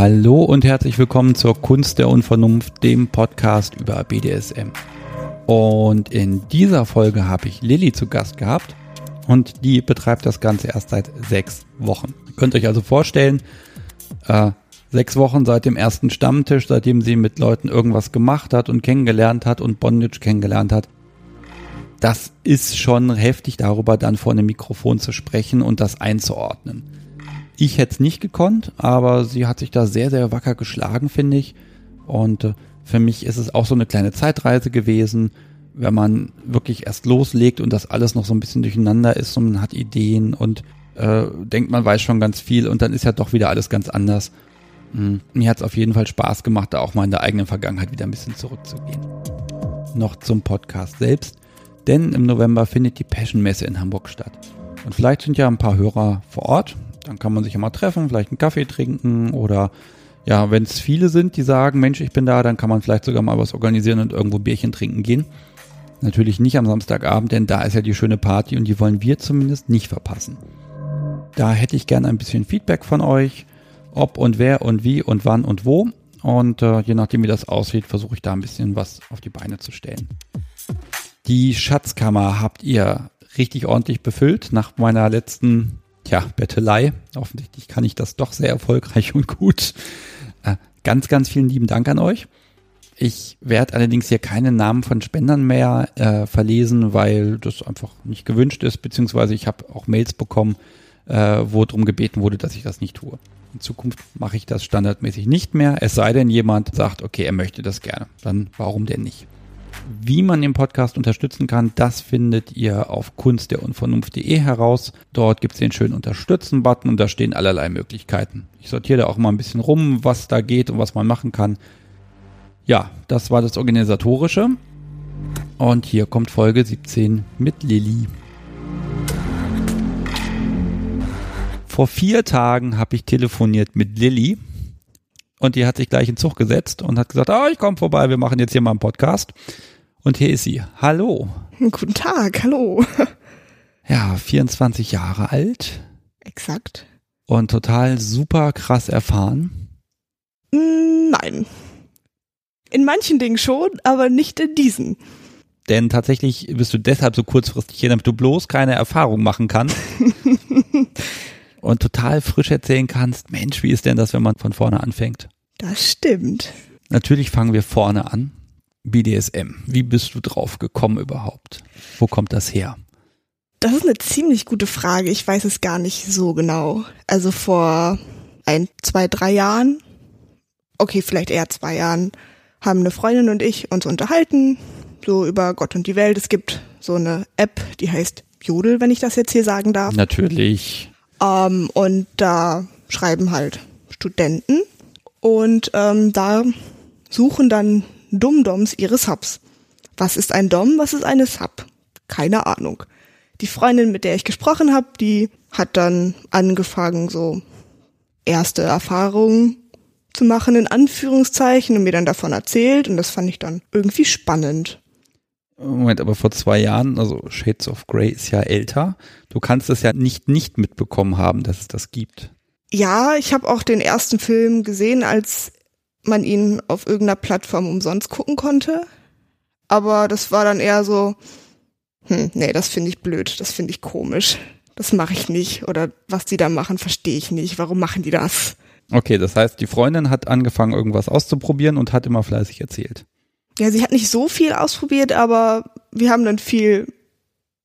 Hallo und herzlich willkommen zur Kunst der Unvernunft, dem Podcast über BDSM. Und in dieser Folge habe ich Lilly zu Gast gehabt und die betreibt das Ganze erst seit sechs Wochen. Ihr könnt euch also vorstellen, äh, sechs Wochen seit dem ersten Stammtisch, seitdem sie mit Leuten irgendwas gemacht hat und kennengelernt hat und Bondage kennengelernt hat. Das ist schon heftig, darüber dann vor einem Mikrofon zu sprechen und das einzuordnen. Ich hätte es nicht gekonnt, aber sie hat sich da sehr, sehr wacker geschlagen, finde ich. Und äh, für mich ist es auch so eine kleine Zeitreise gewesen, wenn man wirklich erst loslegt und das alles noch so ein bisschen durcheinander ist und man hat Ideen und äh, denkt, man weiß schon ganz viel und dann ist ja doch wieder alles ganz anders. Mhm. Mir hat es auf jeden Fall Spaß gemacht, da auch mal in der eigenen Vergangenheit wieder ein bisschen zurückzugehen. Noch zum Podcast selbst, denn im November findet die Passion Messe in Hamburg statt. Und vielleicht sind ja ein paar Hörer vor Ort, dann kann man sich ja mal treffen, vielleicht einen Kaffee trinken oder ja, wenn es viele sind, die sagen, Mensch, ich bin da, dann kann man vielleicht sogar mal was organisieren und irgendwo Bierchen trinken gehen. Natürlich nicht am Samstagabend, denn da ist ja die schöne Party und die wollen wir zumindest nicht verpassen. Da hätte ich gerne ein bisschen Feedback von euch, ob und wer und wie und wann und wo. Und äh, je nachdem, wie das aussieht, versuche ich da ein bisschen was auf die Beine zu stellen. Die Schatzkammer habt ihr richtig ordentlich befüllt nach meiner letzten Tja, Bettelei. Offensichtlich kann ich das doch sehr erfolgreich und gut. Äh, ganz, ganz vielen lieben Dank an euch. Ich werde allerdings hier keine Namen von Spendern mehr äh, verlesen, weil das einfach nicht gewünscht ist, beziehungsweise ich habe auch Mails bekommen, äh, wo darum gebeten wurde, dass ich das nicht tue. In Zukunft mache ich das standardmäßig nicht mehr, es sei denn, jemand sagt, okay, er möchte das gerne. Dann warum denn nicht? Wie man den Podcast unterstützen kann, das findet ihr auf kunstderunvernunft.de heraus. Dort gibt es den schönen Unterstützen-Button und da stehen allerlei Möglichkeiten. Ich sortiere da auch mal ein bisschen rum, was da geht und was man machen kann. Ja, das war das Organisatorische. Und hier kommt Folge 17 mit Lilly. Vor vier Tagen habe ich telefoniert mit Lilly und die hat sich gleich in Zug gesetzt und hat gesagt, ah, ich komme vorbei, wir machen jetzt hier mal einen Podcast. Und hier ist sie. Hallo. Guten Tag, hallo. Ja, 24 Jahre alt. Exakt. Und total super krass erfahren. Mm, nein. In manchen Dingen schon, aber nicht in diesen. Denn tatsächlich bist du deshalb so kurzfristig hier, damit du bloß keine Erfahrung machen kannst. und total frisch erzählen kannst, Mensch, wie ist denn das, wenn man von vorne anfängt? Das stimmt. Natürlich fangen wir vorne an. BDSM. Wie bist du drauf gekommen überhaupt? Wo kommt das her? Das ist eine ziemlich gute Frage. Ich weiß es gar nicht so genau. Also vor ein, zwei, drei Jahren, okay, vielleicht eher zwei Jahren, haben eine Freundin und ich uns unterhalten, so über Gott und die Welt. Es gibt so eine App, die heißt Jodel, wenn ich das jetzt hier sagen darf. Natürlich. Ähm, und da schreiben halt Studenten und ähm, da suchen dann Dummdoms ihre Subs. Was ist ein Dom? Was ist eine Sub? Keine Ahnung. Die Freundin, mit der ich gesprochen habe, die hat dann angefangen, so erste Erfahrungen zu machen, in Anführungszeichen, und mir dann davon erzählt. Und das fand ich dann irgendwie spannend. Moment, aber vor zwei Jahren, also Shades of Grey ist ja älter. Du kannst es ja nicht nicht mitbekommen haben, dass es das gibt. Ja, ich habe auch den ersten Film gesehen, als man ihn auf irgendeiner Plattform umsonst gucken konnte. Aber das war dann eher so, hm, nee, das finde ich blöd, das finde ich komisch. Das mache ich nicht. Oder was die da machen, verstehe ich nicht. Warum machen die das? Okay, das heißt, die Freundin hat angefangen, irgendwas auszuprobieren und hat immer fleißig erzählt. Ja, sie hat nicht so viel ausprobiert, aber wir haben dann viel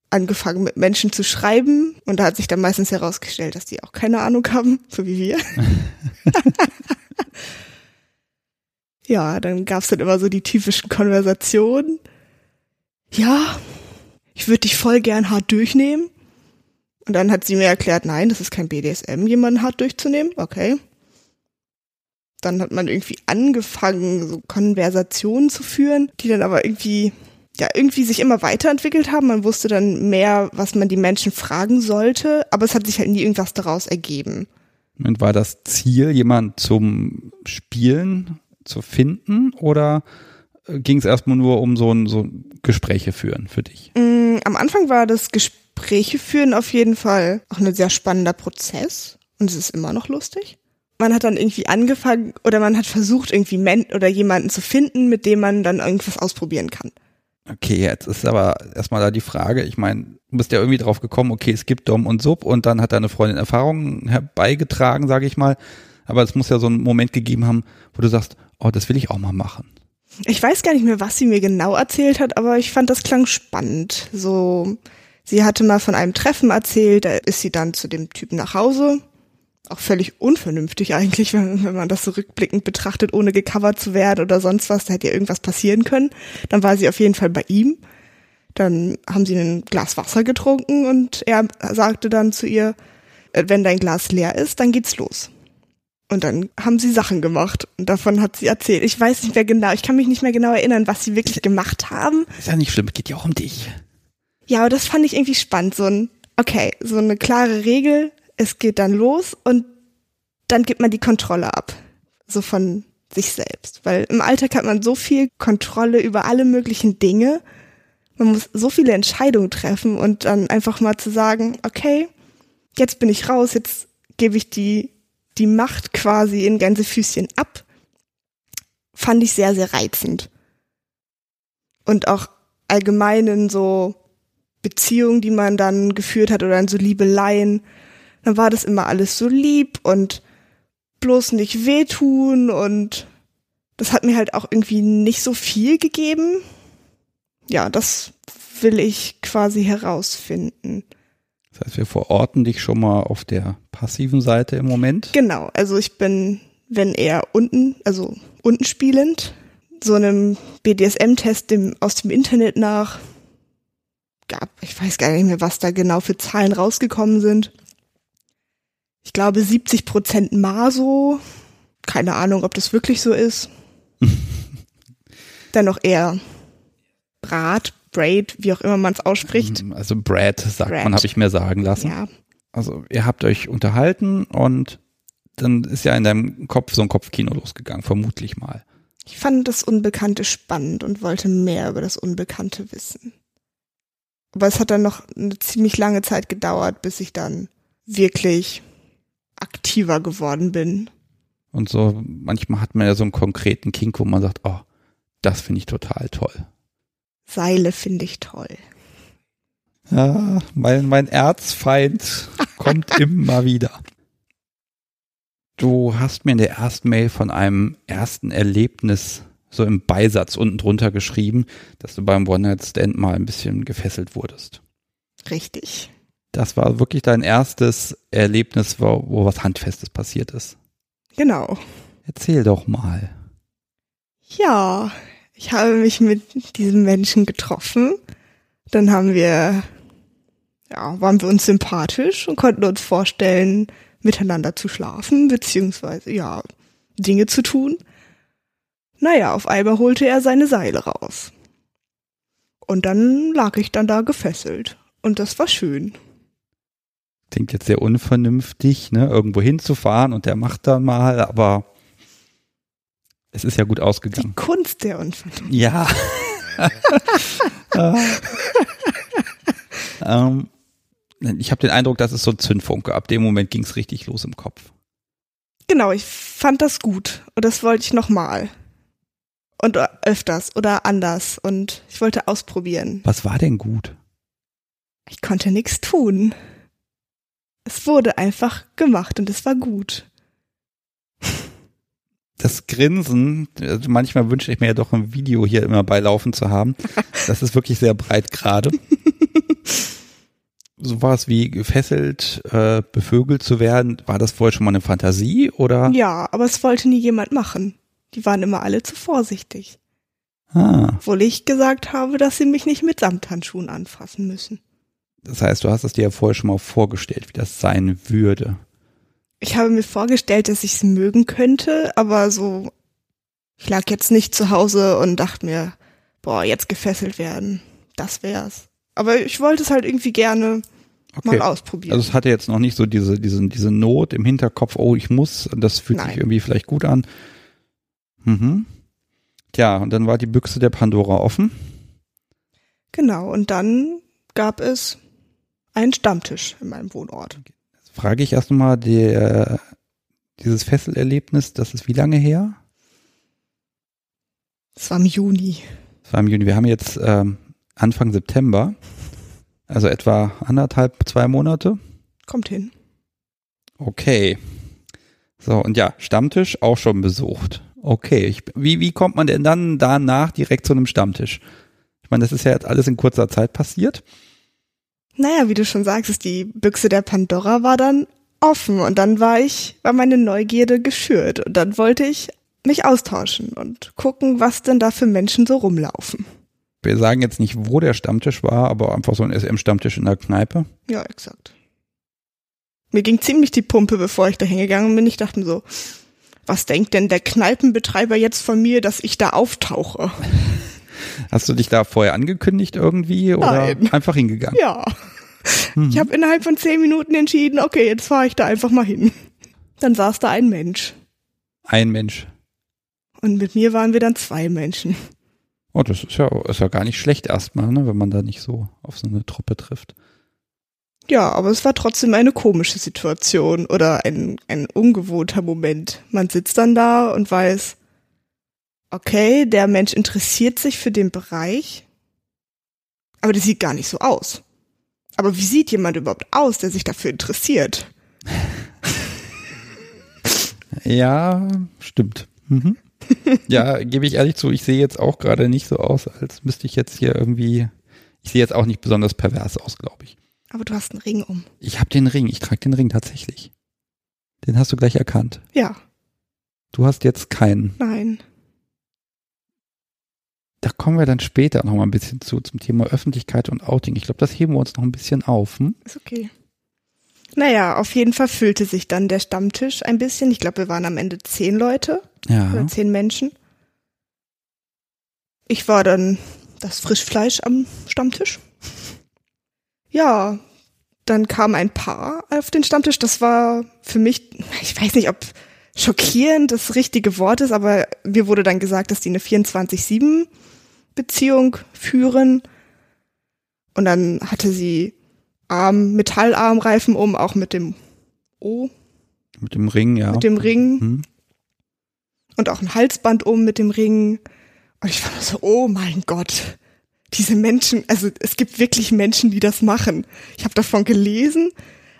angefangen mit Menschen zu schreiben und da hat sich dann meistens herausgestellt, dass die auch keine Ahnung haben, so wie wir. ja, dann gab's dann immer so die typischen Konversationen. Ja, ich würde dich voll gern hart durchnehmen. Und dann hat sie mir erklärt, nein, das ist kein BDSM, jemanden hart durchzunehmen. Okay dann hat man irgendwie angefangen, so Konversationen zu führen, die dann aber irgendwie ja, irgendwie sich immer weiterentwickelt haben. Man wusste dann mehr, was man die Menschen fragen sollte, aber es hat sich halt nie irgendwas daraus ergeben. Und war das Ziel, jemand zum Spielen zu finden oder äh, ging es erstmal nur um so ein so Gespräche führen für dich? Mm, am Anfang war das Gespräche führen auf jeden Fall auch ein sehr spannender Prozess und es ist immer noch lustig. man hat dann irgendwie angefangen oder man hat versucht, irgendwie men oder jemanden zu finden, mit dem man dann irgendwas ausprobieren kann. Okay, jetzt ist aber erstmal da die Frage, ich meine, du bist ja irgendwie drauf gekommen, okay, es gibt Dom und Sub und dann hat deine Freundin Erfahrungen herbeigetragen, sage ich mal. Aber es muss ja so einen Moment gegeben haben, wo du sagst, oh, das will ich auch mal machen. Ich weiß gar nicht mehr, was sie mir genau erzählt hat, aber ich fand das klang spannend. So, sie hatte mal von einem Treffen erzählt, da ist sie dann zu dem Typen nach Hause. Auch völlig unvernünftig eigentlich, wenn, wenn man das so rückblickend betrachtet, ohne gecovert zu werden oder sonst was, da hätte ja irgendwas passieren können. Dann war sie auf jeden Fall bei ihm. Dann haben sie ein Glas Wasser getrunken und er sagte dann zu ihr, äh, wenn dein Glas leer ist, dann geht's los. Und dann haben sie Sachen gemacht und davon hat sie erzählt. Ich weiß nicht mehr genau, ich kann mich nicht mehr genau erinnern, was sie wirklich gemacht haben. Ist ja nicht schlimm, geht ja auch um dich. Ja, aber das fand ich irgendwie spannend. So ein, okay, so eine klare Regel, es geht dann los und dann gibt man die Kontrolle ab. So von sich selbst. Weil im Alltag hat man so viel Kontrolle über alle möglichen Dinge. Man muss so viele Entscheidungen treffen und dann einfach mal zu sagen, okay, jetzt bin ich raus, jetzt gebe ich die die Macht quasi in Gänsefüßchen ab, fand ich sehr, sehr reizend. Und auch allgemeinen so Beziehungen, die man dann geführt hat oder in so Liebeleien, dann war das immer alles so lieb und bloß nicht wehtun und das hat mir halt auch irgendwie nicht so viel gegeben. Ja, das will ich quasi herausfinden. Das heißt, wir verorten dich schon mal auf der passiven Seite im Moment. Genau, also ich bin, wenn eher unten, also unten spielend, so einem BDSM-Test dem, aus dem Internet nach gab, ich weiß gar nicht mehr, was da genau für Zahlen rausgekommen sind. Ich glaube 70 Prozent Maso. Keine Ahnung, ob das wirklich so ist. Dann noch eher Brat, Braid, wie auch immer man es ausspricht. Ähm, also Brad sagt Brad. man, habe ich mir sagen lassen. Ja. Also ihr habt euch unterhalten und dann ist ja in deinem Kopf so ein Kopfkino losgegangen, vermutlich mal. Ich fand das Unbekannte spannend und wollte mehr über das Unbekannte wissen. Aber es hat dann noch eine ziemlich lange Zeit gedauert, bis ich dann wirklich aktiver geworden bin. Und so, manchmal hat man ja so einen konkreten Kink, wo man sagt, oh, das finde ich total toll. Seile finde ich toll. Ja, mein, mein Erzfeind kommt immer wieder. Du hast mir in der ersten Mail von einem ersten Erlebnis so im Beisatz unten drunter geschrieben, dass du beim One-Night-Stand mal ein bisschen gefesselt wurdest. Richtig. Das war wirklich dein erstes Erlebnis, wo, wo was Handfestes passiert ist. Genau. Erzähl doch mal. Ja, ich habe mich mit diesem Menschen getroffen. Dann haben wir, ja, waren wir uns sympathisch und konnten uns vorstellen, miteinander zu schlafen, beziehungsweise, ja, Dinge zu tun. Naja, auf einmal holte er seine Seile raus. Und dann lag ich dann da gefesselt. Und das war schön. Klingt jetzt sehr unvernünftig, ne, irgendwo hinzufahren und der macht dann mal, aber es ist ja gut ausgegangen. Die Kunst der Unvernunft. Ja. ähm, ich habe den Eindruck, das ist so ein Zündfunke. Ab dem Moment ging es richtig los im Kopf. Genau, ich fand das gut und das wollte ich nochmal. Und öfters oder anders und ich wollte ausprobieren. Was war denn gut? Ich konnte nichts tun. Es wurde einfach gemacht und es war gut das Grinsen, also manchmal wünsche ich mir ja doch ein Video hier immer beilaufen zu haben. Das ist wirklich sehr breit gerade. so war es wie gefesselt, äh, bevögelt zu werden. War das vorher schon mal eine Fantasie oder? Ja, aber es wollte nie jemand machen. Die waren immer alle zu vorsichtig. Ah. Obwohl ich gesagt habe, dass sie mich nicht mit Samthandschuhen anfassen müssen. Das heißt, du hast es dir ja vorher schon mal vorgestellt, wie das sein würde ich habe mir vorgestellt, dass ich es mögen könnte, aber so, ich lag jetzt nicht zu Hause und dachte mir, boah, jetzt gefesselt werden, das wär's. Aber ich wollte es halt irgendwie gerne okay. mal ausprobieren. Also es hatte jetzt noch nicht so diese, diese, diese Not im Hinterkopf, oh, ich muss, das fühlt Nein. sich irgendwie vielleicht gut an. Mhm. Tja, und dann war die Büchse der Pandora offen. Genau, und dann gab es einen Stammtisch in meinem Wohnort frage ich erstmal, der Dieses Fesselerlebnis, das ist wie lange her? Es war im Juni. Das war im Juni. Wir haben jetzt ähm, Anfang September, also etwa anderthalb, zwei Monate. Kommt hin. Okay. So, und ja, Stammtisch auch schon besucht. Okay, ich, wie, wie kommt man denn dann danach direkt zu einem Stammtisch? Ich meine, das ist ja jetzt alles in kurzer Zeit passiert. Naja, wie du schon sagst, ist die Büchse der Pandora war dann offen und dann war ich, war meine Neugierde geschürt und dann wollte ich mich austauschen und gucken, was denn da für Menschen so rumlaufen. Wir sagen jetzt nicht, wo der Stammtisch war, aber einfach so ein SM-Stammtisch in der Kneipe. Ja, exakt. Mir ging ziemlich die Pumpe, bevor ich da hingegangen bin. Ich dachte mir so, was denkt denn der Kneipenbetreiber jetzt von mir, dass ich da auftauche? Hast du dich da vorher angekündigt irgendwie oder Nein. einfach hingegangen? Ja. Ich habe innerhalb von zehn Minuten entschieden, okay, jetzt fahre ich da einfach mal hin. Dann saß da ein Mensch. Ein Mensch. Und mit mir waren wir dann zwei Menschen. Oh, das ist ja, ist ja gar nicht schlecht erstmal, ne, wenn man da nicht so auf so eine Truppe trifft. Ja, aber es war trotzdem eine komische Situation oder ein, ein ungewohnter Moment. Man sitzt dann da und weiß, okay, der Mensch interessiert sich für den Bereich, aber der sieht gar nicht so aus. Aber wie sieht jemand überhaupt aus, der sich dafür interessiert? Ja, stimmt. Mhm. ja, gebe ich ehrlich zu, ich sehe jetzt auch gerade nicht so aus, als müsste ich jetzt hier irgendwie, ich sehe jetzt auch nicht besonders pervers aus, glaube ich. Aber du hast einen Ring um. Ich habe den Ring, ich trage den Ring tatsächlich. Den hast du gleich erkannt. Ja, Du hast jetzt keinen. nein. Da kommen wir dann später noch mal ein bisschen zu, zum Thema Öffentlichkeit und Outing. Ich glaube, das heben wir uns noch ein bisschen auf. Hm? Ist okay. Naja, auf jeden Fall füllte sich dann der Stammtisch ein bisschen. Ich glaube, wir waren am Ende zehn Leute Ja. oder zehn Menschen. Ich war dann das Frischfleisch am Stammtisch. Ja, dann kam ein Paar auf den Stammtisch. Das war für mich, ich weiß nicht, ob schockierend das richtige Wort ist, aber mir wurde dann gesagt, dass die eine 24-7 Beziehung führen. Und dann hatte sie Arm, Metallarmreifen um, auch mit dem O, Mit dem Ring, ja. mit dem Ring Hm. und auch ein Halsband um mit dem Ring. Und ich war so, oh mein Gott, diese Menschen, also es gibt wirklich Menschen, die das machen. Ich habe davon gelesen,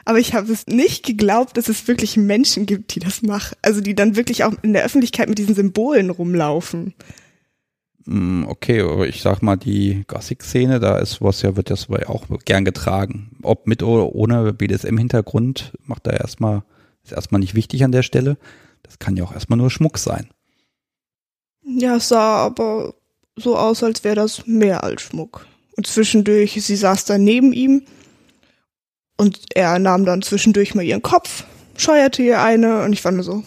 aber ich habe es nicht geglaubt, dass es wirklich Menschen gibt, die das machen. Also die dann wirklich auch in der Öffentlichkeit mit diesen Symbolen rumlaufen. Mm, Okay, aber ich sag mal, die Gothic-Szene, da ist was ja, wird das auch gern getragen. Ob mit oder ohne BDSM-Hintergrund, macht da erstmal, ist erstmal nicht wichtig an der Stelle. Das kann ja auch erstmal nur Schmuck sein. Ja, es sah aber so aus, als wäre das mehr als Schmuck. Und zwischendurch, sie saß dann neben ihm und er nahm dann zwischendurch mal ihren Kopf, scheuerte ihr eine und ich war nur so,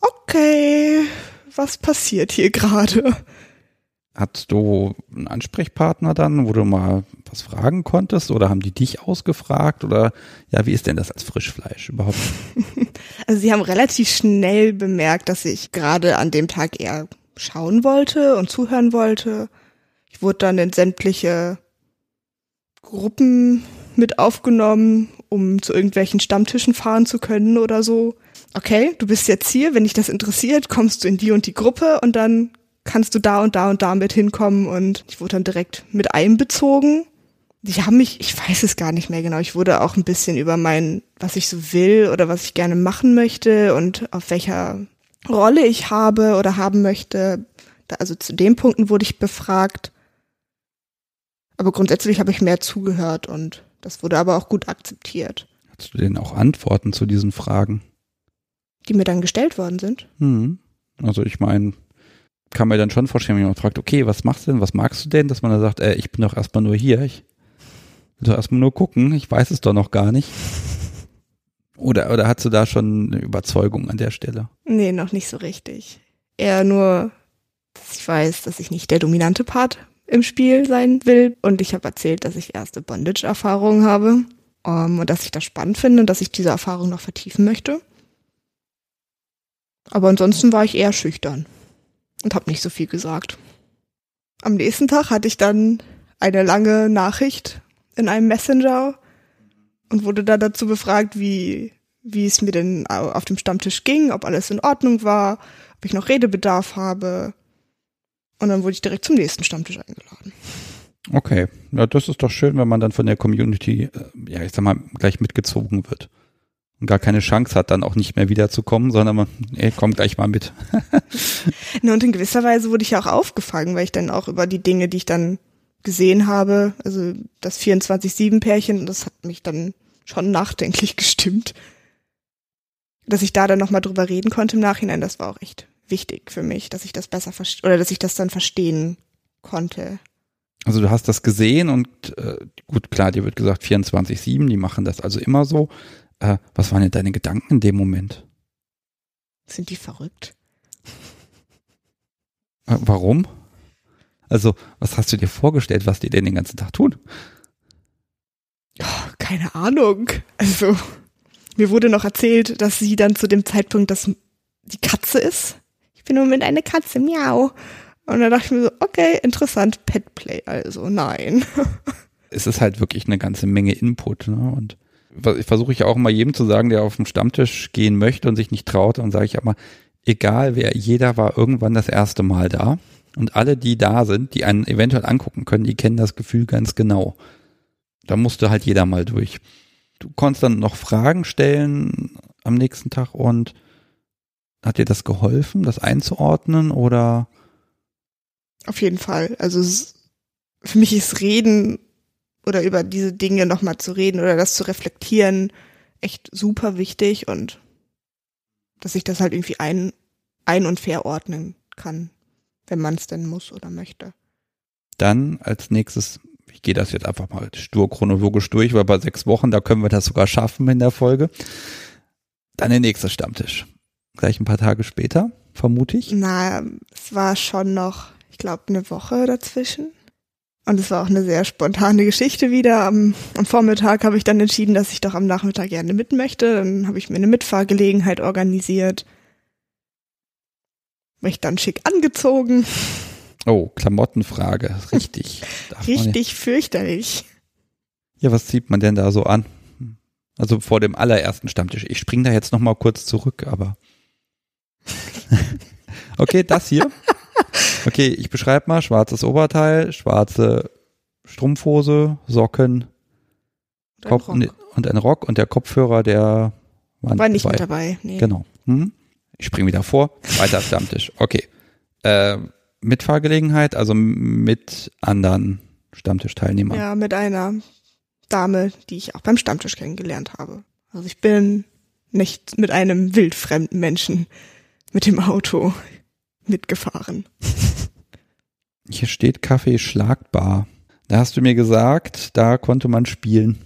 okay, was passiert hier gerade? Hattest du einen Ansprechpartner dann, wo du mal was fragen konntest oder haben die dich ausgefragt oder ja, wie ist denn das als Frischfleisch überhaupt? Also sie haben relativ schnell bemerkt, dass ich gerade an dem Tag eher schauen wollte und zuhören wollte. Ich wurde dann in sämtliche Gruppen mit aufgenommen, um zu irgendwelchen Stammtischen fahren zu können oder so. Okay, du bist jetzt hier, wenn dich das interessiert, kommst du in die und die Gruppe und dann kannst du da und da und da mit hinkommen und ich wurde dann direkt mit einbezogen. Die haben mich, ich weiß es gar nicht mehr genau, ich wurde auch ein bisschen über mein, was ich so will oder was ich gerne machen möchte und auf welcher Rolle ich habe oder haben möchte. Also zu den Punkten wurde ich befragt. Aber grundsätzlich habe ich mehr zugehört und das wurde aber auch gut akzeptiert, Hattest du denn auch Antworten zu diesen Fragen? die mir dann gestellt worden sind. Hm. Also ich meine, kann mir dann schon vorstellen, wenn jemand fragt, okay, was machst du denn, was magst du denn, dass man dann sagt, äh, ich bin doch erstmal nur hier, ich will doch erstmal nur gucken, ich weiß es doch noch gar nicht. Oder, oder hast du da schon eine Überzeugung an der Stelle? Nee, noch nicht so richtig. Eher nur, dass ich weiß, dass ich nicht der dominante Part im Spiel sein will. Und ich habe erzählt, dass ich erste Bondage-Erfahrungen habe. Um, und dass ich das spannend finde und dass ich diese Erfahrung noch vertiefen möchte. Aber ansonsten war ich eher schüchtern und habe nicht so viel gesagt. Am nächsten Tag hatte ich dann eine lange Nachricht in einem Messenger und wurde da dazu befragt, wie, wie es mir denn auf dem Stammtisch ging, ob alles in Ordnung war, ob ich noch Redebedarf habe. Und dann wurde ich direkt zum nächsten Stammtisch eingeladen. Okay, ja, das ist doch schön, wenn man dann von der Community, äh, ja, ich sag mal, gleich mitgezogen wird. Und gar keine Chance hat, dann auch nicht mehr wiederzukommen, sondern man, ey, komm gleich mal mit. Na, und in gewisser Weise wurde ich ja auch aufgefangen, weil ich dann auch über die Dinge, die ich dann gesehen habe, also das 24-7-Pärchen, das hat mich dann schon nachdenklich gestimmt. Dass ich da dann nochmal drüber reden konnte im Nachhinein, das war auch echt wichtig für mich, dass ich das besser verstehe, oder dass ich das dann verstehen konnte. Also du hast das gesehen und äh, gut, klar, dir wird gesagt 24-7, die machen das also immer so. Äh, was waren denn deine Gedanken in dem Moment? Sind die verrückt? Äh, warum? Also, was hast du dir vorgestellt, was die denn den ganzen Tag tun? Oh, keine Ahnung. Also, mir wurde noch erzählt, dass sie dann zu dem Zeitpunkt das die Katze ist. Ich bin im Moment eine Katze, miau. Und dann dachte ich mir so, okay, interessant, Petplay, also nein. es ist halt wirklich eine ganze Menge Input, ne? Und versuche ich auch immer jedem zu sagen, der auf den Stammtisch gehen möchte und sich nicht traut, dann sage ich immer, egal wer, jeder war irgendwann das erste Mal da. Und alle, die da sind, die einen eventuell angucken können, die kennen das Gefühl ganz genau. Da musste halt jeder mal durch. Du konntest dann noch Fragen stellen am nächsten Tag und hat dir das geholfen, das einzuordnen oder? Auf jeden Fall. Also für mich ist Reden oder über diese Dinge nochmal zu reden oder das zu reflektieren echt super wichtig und dass ich das halt irgendwie ein, ein- und verordnen kann, wenn man es denn muss oder möchte. Dann als nächstes, ich gehe das jetzt einfach mal stur chronologisch durch, weil bei sechs Wochen, da können wir das sogar schaffen in der Folge. Dann der nächste Stammtisch. Gleich ein paar Tage später, vermute ich. Na, es war schon noch, ich glaube, eine Woche dazwischen. Und es war auch eine sehr spontane Geschichte wieder. Am, am Vormittag habe ich dann entschieden, dass ich doch am Nachmittag gerne mit möchte. Dann habe ich mir eine Mitfahrgelegenheit organisiert. Mich dann schick angezogen. Oh, Klamottenfrage. Richtig. Richtig fürchterlich. Ja, was zieht man denn da so an? Also vor dem allerersten Stammtisch. Ich spring da jetzt noch mal kurz zurück, aber okay, das hier. Okay, ich beschreibe mal schwarzes Oberteil, schwarze Strumpfhose, Socken Kopf und, und ein Rock und der Kopfhörer, der war, war nicht dabei. mit dabei. Nee. Genau. Hm? Ich spring wieder vor. Weiter Stammtisch. Okay. Äh, Mitfahrgelegenheit, also mit anderen Stammtischteilnehmern. Ja, mit einer Dame, die ich auch beim Stammtisch kennengelernt habe. Also ich bin nicht mit einem wildfremden Menschen mit dem Auto mitgefahren. Hier steht Kaffee schlagbar. Da hast du mir gesagt, da konnte man spielen.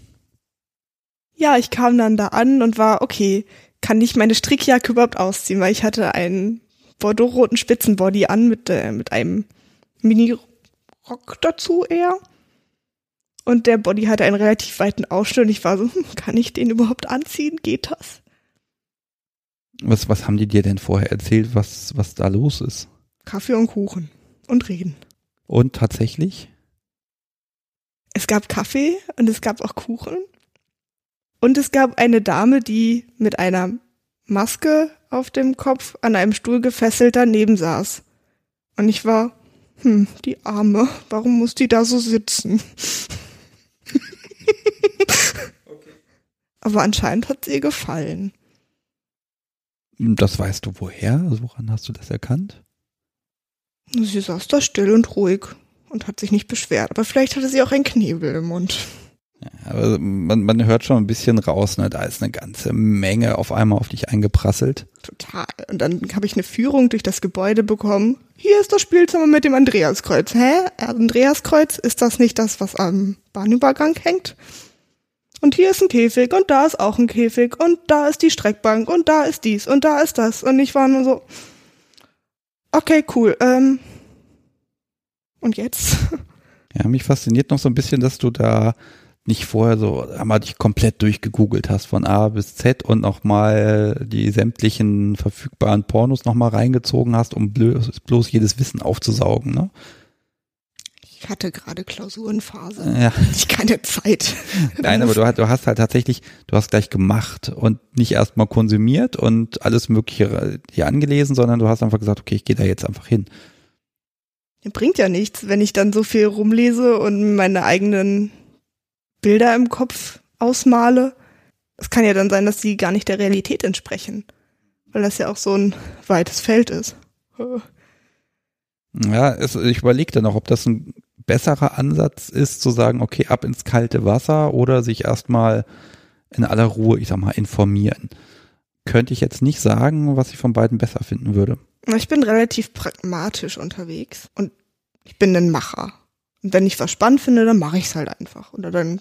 Ja, ich kam dann da an und war, okay, kann ich meine Strickjacke überhaupt ausziehen, weil ich hatte einen bordeaux-roten Spitzenbody an mit, äh, mit einem Mini-Rock dazu eher. Und der Body hatte einen relativ weiten Ausschnitt und ich war so, hm, kann ich den überhaupt anziehen? Geht das? Was, was haben die dir denn vorher erzählt, was, was da los ist? Kaffee und Kuchen und reden. Und tatsächlich? Es gab Kaffee und es gab auch Kuchen. Und es gab eine Dame, die mit einer Maske auf dem Kopf an einem Stuhl gefesselt daneben saß. Und ich war, hm, die Arme, warum muss die da so sitzen? okay. Aber anscheinend hat es ihr gefallen. Das weißt du woher? Also woran hast du das erkannt? Sie saß da still und ruhig und hat sich nicht beschwert. Aber vielleicht hatte sie auch einen Knebel im Mund. Ja, aber man, man hört schon ein bisschen raus, ne? Da ist eine ganze Menge auf einmal auf dich eingeprasselt. Total. Und dann habe ich eine Führung durch das Gebäude bekommen. Hier ist das Spielzimmer mit dem Andreaskreuz. Hä? Andreaskreuz? Ist das nicht das, was am Bahnübergang hängt? Und hier ist ein Käfig und da ist auch ein Käfig und da ist die Streckbank und da ist dies und da ist das. Und ich war nur so, okay, cool. Ähm, und jetzt? Ja, mich fasziniert noch so ein bisschen, dass du da nicht vorher so einmal dich komplett durchgegoogelt hast von A bis Z und nochmal die sämtlichen verfügbaren Pornos nochmal reingezogen hast, um bloß, bloß jedes Wissen aufzusaugen, ne? Ich hatte gerade Klausurenphase. Ja. Ich keine Zeit. Nein, aber du, hast- du hast halt tatsächlich, du hast gleich gemacht und nicht erstmal konsumiert und alles Mögliche hier angelesen, sondern du hast einfach gesagt, okay, ich gehe da jetzt einfach hin. Bringt ja nichts, wenn ich dann so viel rumlese und meine eigenen Bilder im Kopf ausmale. Es kann ja dann sein, dass die gar nicht der Realität entsprechen. Weil das ja auch so ein weites Feld ist. Ja, es, ich überlege dann auch, ob das ein besserer Ansatz ist, zu sagen, okay, ab ins kalte Wasser oder sich erstmal in aller Ruhe, ich sag mal, informieren. Könnte ich jetzt nicht sagen, was ich von beiden besser finden würde. Ich bin relativ pragmatisch unterwegs und ich bin ein Macher. Und wenn ich was spannend finde, dann mache ich es halt einfach. Oder dann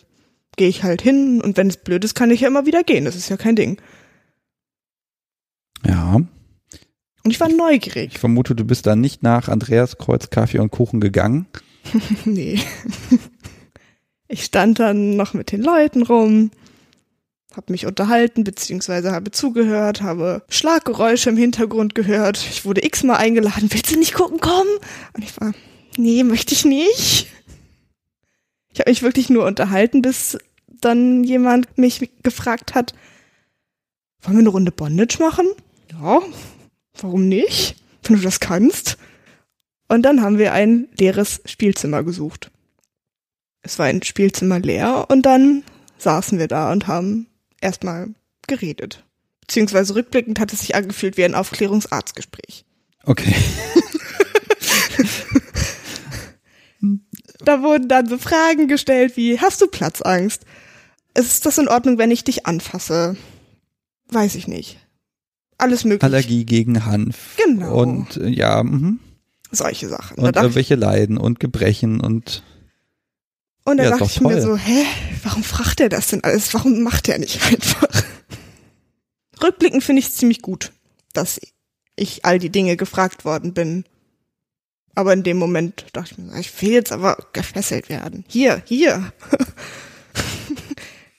gehe ich halt hin und wenn es blöd ist, kann ich ja immer wieder gehen. Das ist ja kein Ding. Ja, Und ich war neugierig. ich vermute, du bist dann nicht nach Andreas Kreuz Kaffee und Kuchen gegangen. Nee. Ich stand dann noch mit den Leuten rum, habe mich unterhalten, beziehungsweise habe zugehört, habe Schlaggeräusche im Hintergrund gehört. Ich wurde x-mal eingeladen, willst du nicht gucken, komm? Und ich war, nee, möchte ich nicht. Ich habe mich wirklich nur unterhalten, bis dann jemand mich gefragt hat, wollen wir eine Runde Bondage machen? Ja, warum nicht? Wenn du das kannst. Und dann haben wir ein leeres Spielzimmer gesucht. Es war ein Spielzimmer leer und dann saßen wir da und haben erstmal geredet. Beziehungsweise rückblickend hat es sich angefühlt wie ein Aufklärungsarztgespräch. Okay. Da wurden dann so Fragen gestellt wie, hast du Platzangst? Ist das in Ordnung, wenn ich dich anfasse? Weiß ich nicht. Alles mögliche. Allergie gegen Hanf. Genau. Und äh, ja, mhm. Solche Sachen. und irgendwelche Leiden und Gebrechen und und da ja, dachte ich mir toll. so, hä, warum fragt er das denn alles? Warum macht er nicht einfach? Rückblickend finde ich es ziemlich gut, dass ich all die Dinge gefragt worden bin. Aber in dem Moment dachte ich mir, ich will jetzt aber gefesselt werden. Hier, hier.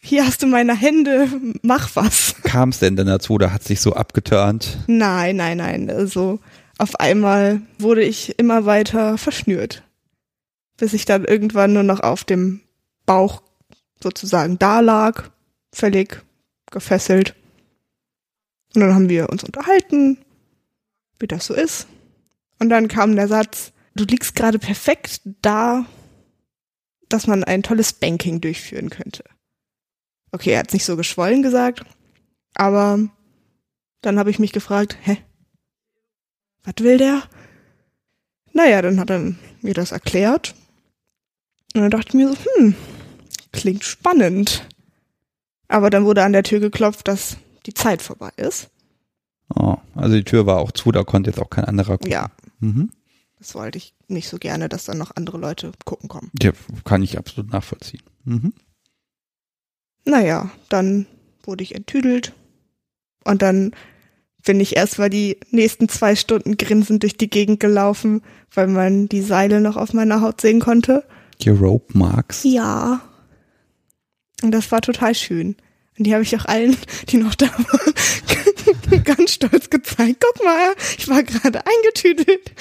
Hier hast du meine Hände, mach was. kam es denn dann dazu, da hat sich so abgeturnt. Nein, nein, nein. Also auf einmal wurde ich immer weiter verschnürt. Bis ich dann irgendwann nur noch auf dem Bauch sozusagen da lag, völlig gefesselt. Und dann haben wir uns unterhalten, wie das so ist. Und dann kam der Satz, du liegst gerade perfekt da, dass man ein tolles Banking durchführen könnte. Okay, er hat nicht so geschwollen gesagt, aber dann habe ich mich gefragt, hä? Was will der? Naja, dann hat er mir das erklärt. Und dann dachte ich mir so, hm, klingt spannend. Aber dann wurde an der Tür geklopft, dass die Zeit vorbei ist. Oh, also die Tür war auch zu, da konnte jetzt auch kein anderer gucken. Ja, Mhm. das wollte ich nicht so gerne, dass dann noch andere Leute gucken kommen. Ja, kann ich absolut nachvollziehen. Mhm. Naja, dann wurde ich enttüdelt. Und dann bin ich erst mal die nächsten zwei Stunden grinsend durch die Gegend gelaufen, weil man die Seile noch auf meiner Haut sehen konnte. Die Rope Marks. Ja. Und das war total schön. Und die habe ich auch allen, die noch da waren, ganz stolz gezeigt. Guck mal, ich war gerade eingetüdelt.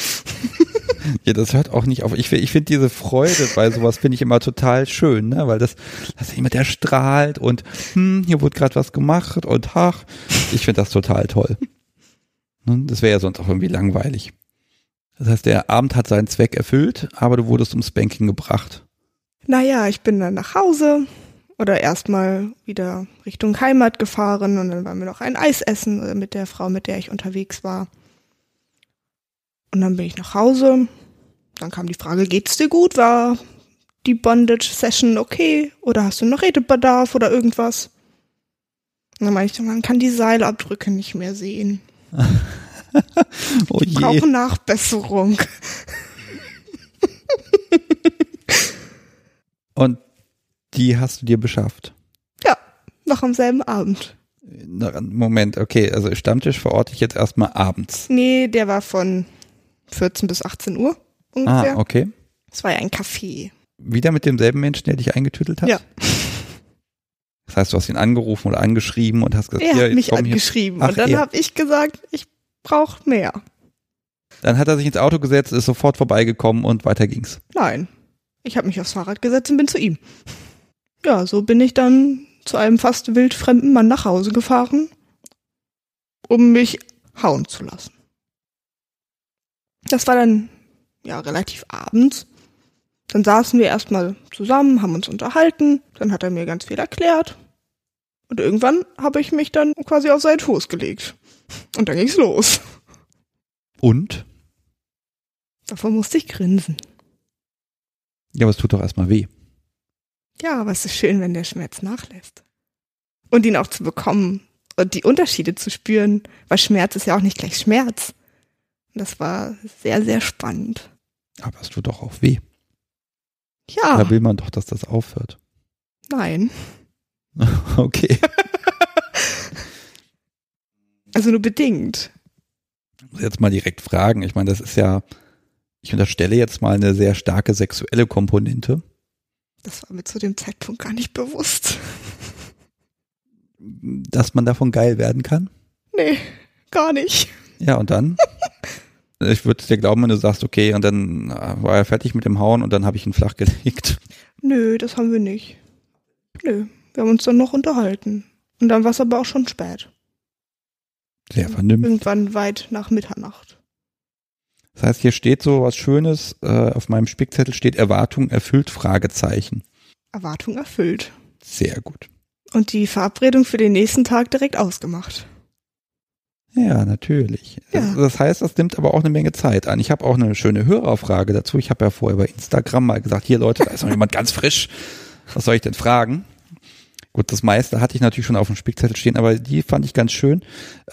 Ja, das hört auch nicht auf. Ich, ich finde diese Freude bei sowas finde ich immer total schön, ne? Weil das, das ist jemand, der strahlt und hm, hier wurde gerade was gemacht und ach, ich finde das total toll. Ne? Das wäre ja sonst auch irgendwie langweilig. Das heißt, der Abend hat seinen Zweck erfüllt, aber du wurdest ums Banking gebracht. Naja, ich bin dann nach Hause oder erstmal wieder Richtung Heimat gefahren und dann waren wir noch ein Eis essen mit der Frau, mit der ich unterwegs war. Und dann bin ich nach Hause. Dann kam die Frage, geht's dir gut? War die Bondage-Session okay? Oder hast du noch Redebedarf oder irgendwas? Und dann meinte ich, man kann die Seilabdrücke nicht mehr sehen. Oh Ich je. brauche Nachbesserung. Und die hast du dir beschafft. Ja, noch am selben Abend. Moment, okay, also Stammtisch verorte ich jetzt erstmal abends. Nee, der war von 14 bis 18 Uhr ungefähr. Ah, okay. Es war ja ein Café. Wieder mit demselben Menschen, der dich eingetütelt hat? Ja. Das heißt, du hast ihn angerufen oder angeschrieben und hast gesagt, Er hier, hat mich komm angeschrieben Ach, und dann habe ich gesagt, ich brauche mehr. Dann hat er sich ins Auto gesetzt, ist sofort vorbeigekommen und weiter ging's. Nein. Ich habe mich aufs Fahrrad gesetzt und bin zu ihm. Ja, so bin ich dann zu einem fast wildfremden Mann nach Hause gefahren, um mich hauen zu lassen. Das war dann ja relativ abends. Dann saßen wir erstmal zusammen, haben uns unterhalten, dann hat er mir ganz viel erklärt. Und irgendwann habe ich mich dann quasi auf seinen Fuß gelegt. Und dann ging's los. Und? Davon musste ich grinsen. Ja, aber es tut doch erstmal weh. Ja, aber es ist schön, wenn der Schmerz nachlässt. Und ihn auch zu bekommen und die Unterschiede zu spüren, weil Schmerz ist ja auch nicht gleich Schmerz. Und das war sehr, sehr spannend. Aber es tut doch auch weh. Ja. Da will man doch, dass das aufhört. Nein. okay. Also nur bedingt. Ich muss jetzt mal direkt fragen. Ich meine, das ist ja, ich unterstelle jetzt mal eine sehr starke sexuelle Komponente. Das war mir zu dem Zeitpunkt gar nicht bewusst. Dass man davon geil werden kann? Nee, gar nicht. Ja, und dann? ich würde dir glauben, wenn du sagst, okay, und dann war er fertig mit dem Hauen und dann habe ich ihn flach gelegt. Nö, das haben wir nicht. Nö, wir haben uns dann noch unterhalten. Und dann war es aber auch schon spät. Sehr vernünftig. Irgendwann weit nach Mitternacht. Das heißt, hier steht so was Schönes, äh, auf meinem Spickzettel steht Erwartung erfüllt, Fragezeichen. Erwartung erfüllt. Sehr gut. Und die Verabredung für den nächsten Tag direkt ausgemacht. Ja, natürlich. Ja. Das, heißt, das nimmt aber auch eine Menge Zeit an. Ich habe auch eine schöne Hörerfrage dazu. Ich habe ja vorher bei Instagram mal gesagt, hier Leute, da ist noch jemand ganz frisch. Was soll ich denn fragen? Gut, das meiste hatte ich natürlich schon auf dem Spickzettel stehen, aber die fand ich ganz schön.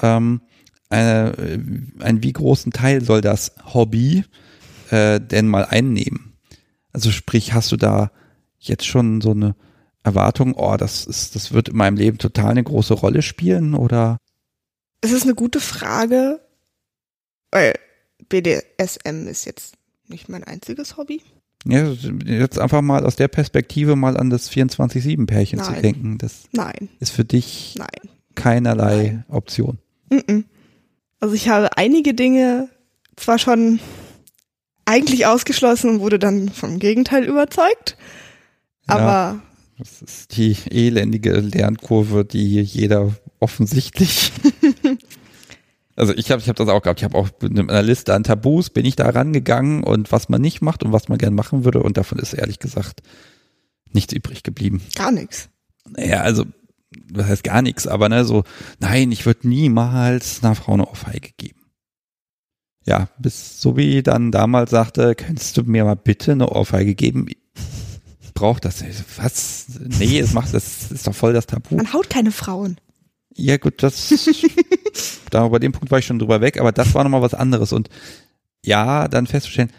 Ähm, eine, ein wie großen Teil soll das Hobby äh, denn mal einnehmen? Also sprich, hast du da jetzt schon so eine Erwartung, oh, das ist, das wird in meinem Leben total eine große Rolle spielen oder? Es ist eine gute Frage, weil BDSM ist jetzt nicht mein einziges Hobby. Ja, jetzt einfach mal aus der Perspektive mal an das 24-7-Pärchen zu Nein. denken. Das Nein, ist für dich nein. keinerlei Option. Mm-mm. Also ich habe einige Dinge zwar schon eigentlich ausgeschlossen und wurde dann vom Gegenteil überzeugt, Ja. aber Das ist die elendige Lernkurve, die jeder offensichtlich. also ich habe ich hab das auch gehabt. Ich habe auch mit einer Liste an Tabus bin ich da rangegangen und was man nicht macht und was man gern machen würde und davon ist ehrlich gesagt nichts übrig geblieben. gar nichts. Naja, also was heißt gar nichts, aber ne, so, nein, ich würde niemals einer Frau eine Ohrfeige geben. Ja, bis so wie dann damals sagte, könntest du mir mal bitte eine Ohrfeige geben? Braucht das? Was? Nee, es macht, das ist doch voll das Tabu. Man haut keine Frauen. Ja, gut, das, da bei dem Punkt war ich schon drüber weg, aber das war nochmal was anderes und ja, dann festzustellen,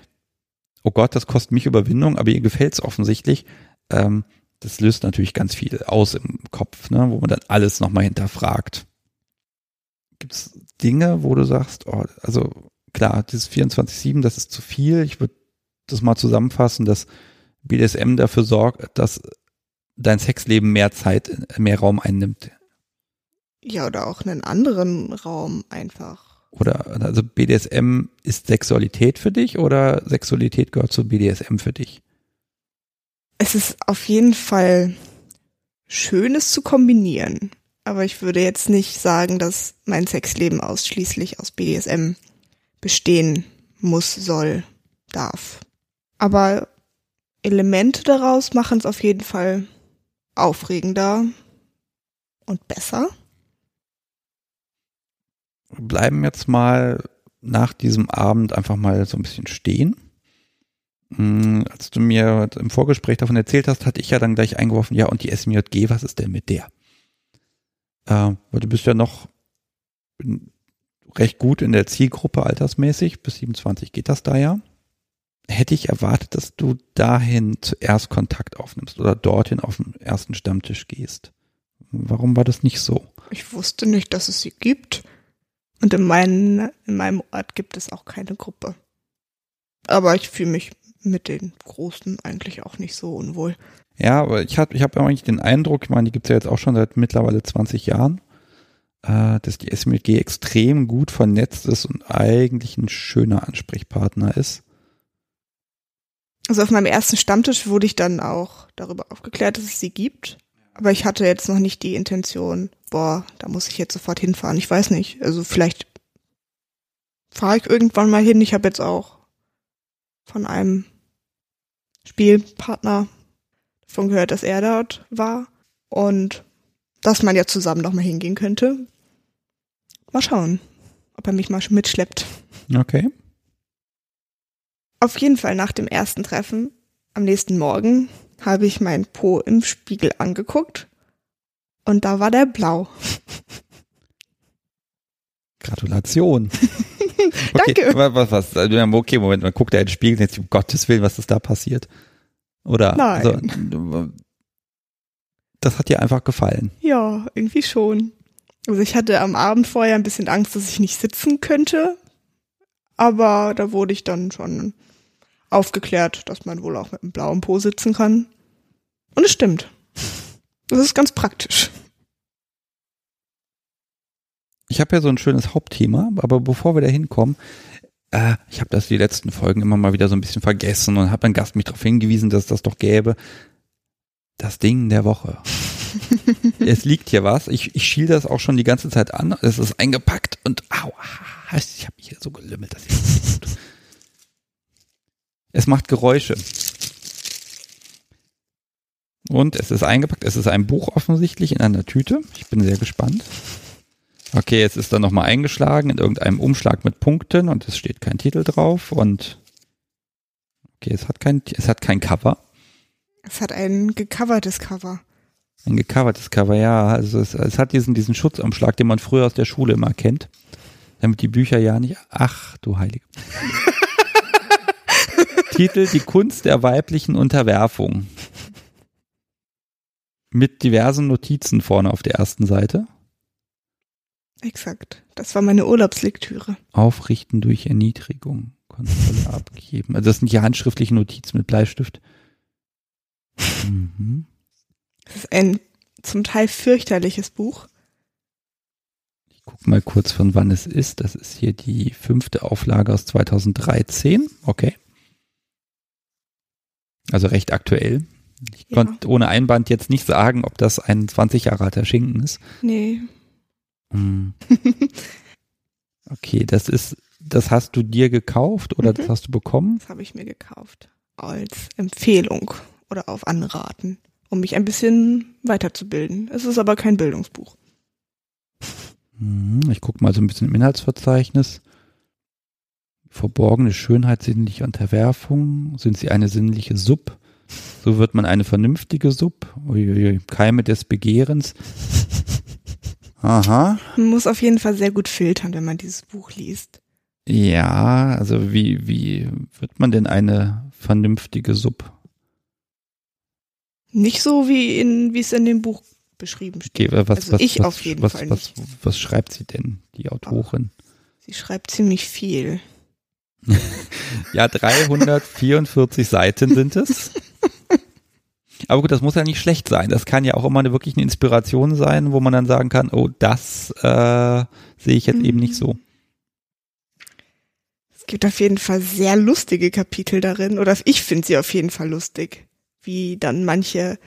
oh Gott, das kostet mich Überwindung, aber ihr gefällt's offensichtlich, ähm, das löst natürlich ganz viel aus im Kopf, ne, wo man dann alles nochmal hinterfragt. Gibt's Dinge, wo du sagst, oh, also klar, dieses 24-7, das ist zu viel. Ich würde das mal zusammenfassen, dass BDSM dafür sorgt, dass dein Sexleben mehr Zeit, mehr Raum einnimmt. Ja, oder auch einen anderen Raum einfach. Oder also BDSM ist Sexualität für dich oder Sexualität gehört zu BDSM für dich? Es ist auf jeden Fall schön, es zu kombinieren. Aber ich würde jetzt nicht sagen, dass mein Sexleben ausschließlich aus BDSM bestehen muss, soll, darf. Aber Elemente daraus machen es auf jeden Fall aufregender und besser. Bleiben jetzt mal nach diesem Abend einfach mal so ein bisschen stehen. Hm, Als du mir im Vorgespräch davon erzählt hast, hatte ich ja dann gleich eingeworfen, ja, und die SMJG, was ist denn mit der? Äh, weil du bist ja noch recht gut in der Zielgruppe altersmäßig, bis 27 geht das da ja. Hätte ich erwartet, dass du dahin zuerst Kontakt aufnimmst oder dorthin auf den ersten Stammtisch gehst. Warum war das nicht so? Ich wusste nicht, dass es sie gibt. Und in, meinen, in meinem Ort gibt es auch keine Gruppe. Aber ich fühle mich mit den Großen eigentlich auch nicht so unwohl. Ja, aber ich habe ich hab eigentlich den Eindruck, ich meine, die gibt's ja jetzt auch schon seit mittlerweile 20 Jahren, äh, dass die SMLG extrem gut vernetzt ist und eigentlich ein schöner Ansprechpartner ist. Also auf meinem ersten Stammtisch wurde ich dann auch darüber aufgeklärt, dass es sie gibt. Aber ich hatte jetzt noch nicht die Intention, boah, da muss ich jetzt sofort hinfahren. Ich weiß nicht. Also vielleicht fahre ich irgendwann mal hin. Ich habe jetzt auch von einem Spielpartner davon gehört, dass er dort war. Und dass man ja zusammen noch mal hingehen könnte. Mal schauen, ob er mich mal mitschleppt. Okay. Auf jeden Fall nach dem ersten Treffen, am nächsten Morgen, habe ich meinen Po im Spiegel angeguckt und da war der blau. Gratulation. Okay, Danke. Was, was, was, okay, Moment, man guckt da in den Spiegel und denkt, um Gottes Willen, was ist da passiert? Oder? Nein. Also, das hat dir einfach gefallen. Ja, irgendwie schon. Also ich hatte am Abend vorher ein bisschen Angst, dass ich nicht sitzen könnte. Aber da wurde ich dann schon aufgeklärt, dass man wohl auch mit einem blauen Po sitzen kann. Und es stimmt. Das ist ganz praktisch. Ich habe ja so ein schönes Hauptthema, aber bevor wir da hinkommen, äh, ich habe das die letzten Folgen immer mal wieder so ein bisschen vergessen und habe einen Gast mich darauf hingewiesen, dass es das doch gäbe. Das Ding der Woche. es liegt hier was. Ich, ich schiel das auch schon die ganze Zeit an. Es ist eingepackt und aua, ich habe mich hier so gelümmelt, dass ich Es macht Geräusche. Und es ist eingepackt. Es ist ein Buch offensichtlich in einer Tüte. Ich bin sehr gespannt. Okay, jetzt ist da nochmal eingeschlagen in irgendeinem Umschlag mit Punkten und es steht kein Titel drauf und okay, es hat kein, es hat kein Cover. Es hat ein gecovertes Cover. Ein gecovertes Cover, ja. Also es, es hat diesen, diesen Schutzumschlag, den man früher aus der Schule immer kennt. Damit die Bücher ja nicht, ach du Heilige. Titel Die Kunst der weiblichen Unterwerfung. Mit diversen Notizen vorne auf der ersten Seite. Exakt. Das war meine Urlaubslektüre. Aufrichten durch Erniedrigung. Kontrolle abgeben. Also das sind die handschriftlichen Notizen mit Bleistift. Mhm. Das ist ein zum Teil fürchterliches Buch. Ich gucke mal kurz, von wann es ist. Das ist hier die fünfte Auflage aus 2013. Okay. Also recht aktuell. Ich ja. konnte ohne Einband jetzt nicht sagen, ob das ein 20 Jahre alter Schinken ist. Nee. Hm. Okay, das ist, das hast du dir gekauft oder mhm. das hast du bekommen? Das habe ich mir gekauft. Als Empfehlung oder auf Anraten, um mich ein bisschen weiterzubilden. Es ist aber kein Bildungsbuch. Hm, ich gucke mal so ein bisschen im Inhaltsverzeichnis. Verborgene Schönheit, sinnliche Unterwerfung. Sind sie eine sinnliche Sub? So wird man eine vernünftige Sub. Uiuiui, Keime des Begehrens. Aha. Man muss auf jeden Fall sehr gut filtern, wenn man dieses Buch liest. Ja, also wie, wie wird man denn eine vernünftige Sub? Nicht so wie in, wie es in dem Buch beschrieben steht. Okay, was, also was, ich was, auf jeden Fall nicht. Was schreibt sie denn, die Autorin? Sie schreibt ziemlich viel. ja, 344 Seiten sind es. Aber gut, das muss ja nicht schlecht sein. Das kann ja auch immer eine wirklich eine Inspiration sein, wo man dann sagen kann, oh, das äh, sehe ich jetzt mhm. eben nicht so. Es gibt auf jeden Fall sehr lustige Kapitel darin, oder ich finde sie auf jeden Fall lustig, wie dann manche,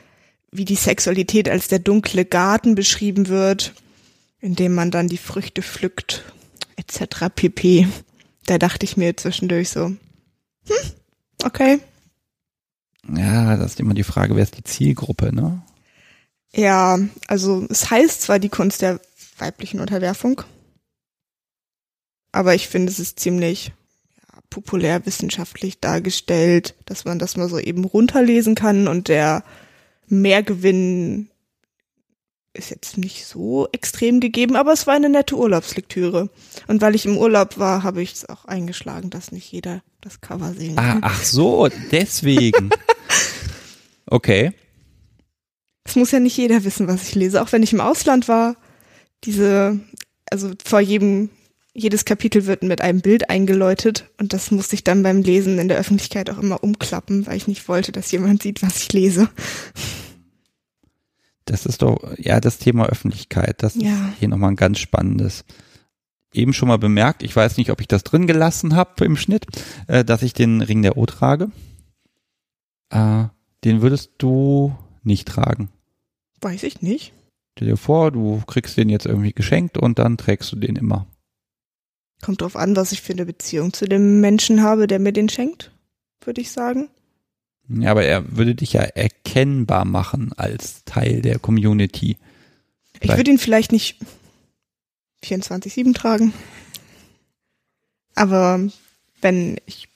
wie die Sexualität als der dunkle Garten beschrieben wird, in dem man dann die Früchte pflückt, etc. pp. Da dachte ich mir zwischendurch so, hm, okay, ja, das ist immer die Frage, wer ist die Zielgruppe, ne? Ja, also es heißt zwar die Kunst der weiblichen Unterwerfung, aber ich finde, es ist ziemlich ja, populär wissenschaftlich dargestellt, dass man das mal so eben runterlesen kann und der Mehrgewinn ist jetzt nicht so extrem gegeben, aber es war eine nette Urlaubslektüre. Und weil ich im Urlaub war, habe ich es auch eingeschlagen, dass nicht jeder das Cover sehen ah, kann. ach so, deswegen. okay. Es muss ja nicht jeder wissen, was ich lese. Auch wenn ich im Ausland war, diese, also vor jedem, jedes Kapitel wird mit einem Bild eingeläutet und das musste ich dann beim Lesen in der Öffentlichkeit auch immer umklappen, weil ich nicht wollte, dass jemand sieht, was ich lese. Das ist doch, ja, das Thema Öffentlichkeit, das ja. ist hier nochmal ein ganz spannendes. Eben schon mal bemerkt, ich weiß nicht, ob ich das drin gelassen habe im Schnitt, äh, dass ich den Ring der O trage. Äh, den würdest du nicht tragen. Weiß ich nicht. Stell dir vor, du kriegst den jetzt irgendwie geschenkt und dann trägst du den immer. Kommt drauf an, was ich für eine Beziehung zu dem Menschen habe, der mir den schenkt, würde ich sagen. Ja, aber er würde dich ja erkennbar machen als Teil der Community. Ich würde ihn vielleicht nicht 24-7 tragen. Aber wenn ich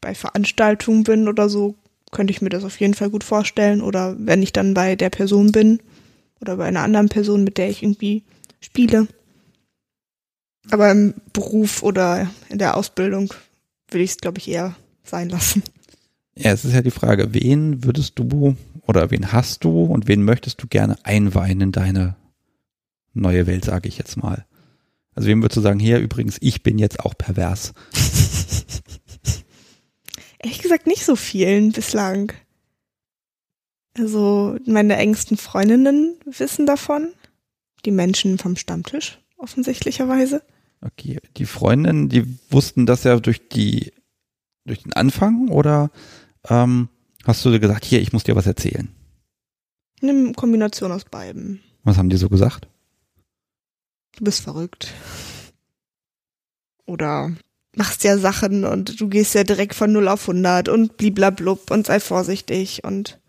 bei Veranstaltungen bin oder so, könnte ich mir das auf jeden Fall gut vorstellen. Oder wenn ich dann bei der Person bin oder bei einer anderen Person, mit der ich irgendwie spiele. Aber im Beruf oder in der Ausbildung will ich es, glaube ich, eher sein lassen. Ja, es ist ja die Frage, wen würdest du oder wen hast du und wen möchtest du gerne einweihen in deine neue Welt, sage ich jetzt mal. Also wem würdest du sagen, hier übrigens, ich bin jetzt auch pervers? Ehrlich gesagt nicht so vielen bislang. Also meine engsten Freundinnen wissen davon. Die Menschen vom Stammtisch offensichtlicherweise. Okay, die Freundinnen, die wussten das ja durch die durch den Anfang oder ähm, hast du gesagt, hier, ich muss dir was erzählen? Eine Kombination aus beiden. Was haben die so gesagt? Du bist verrückt. Oder machst ja Sachen und du gehst ja direkt von 0 auf 100 und bliblablub und sei vorsichtig und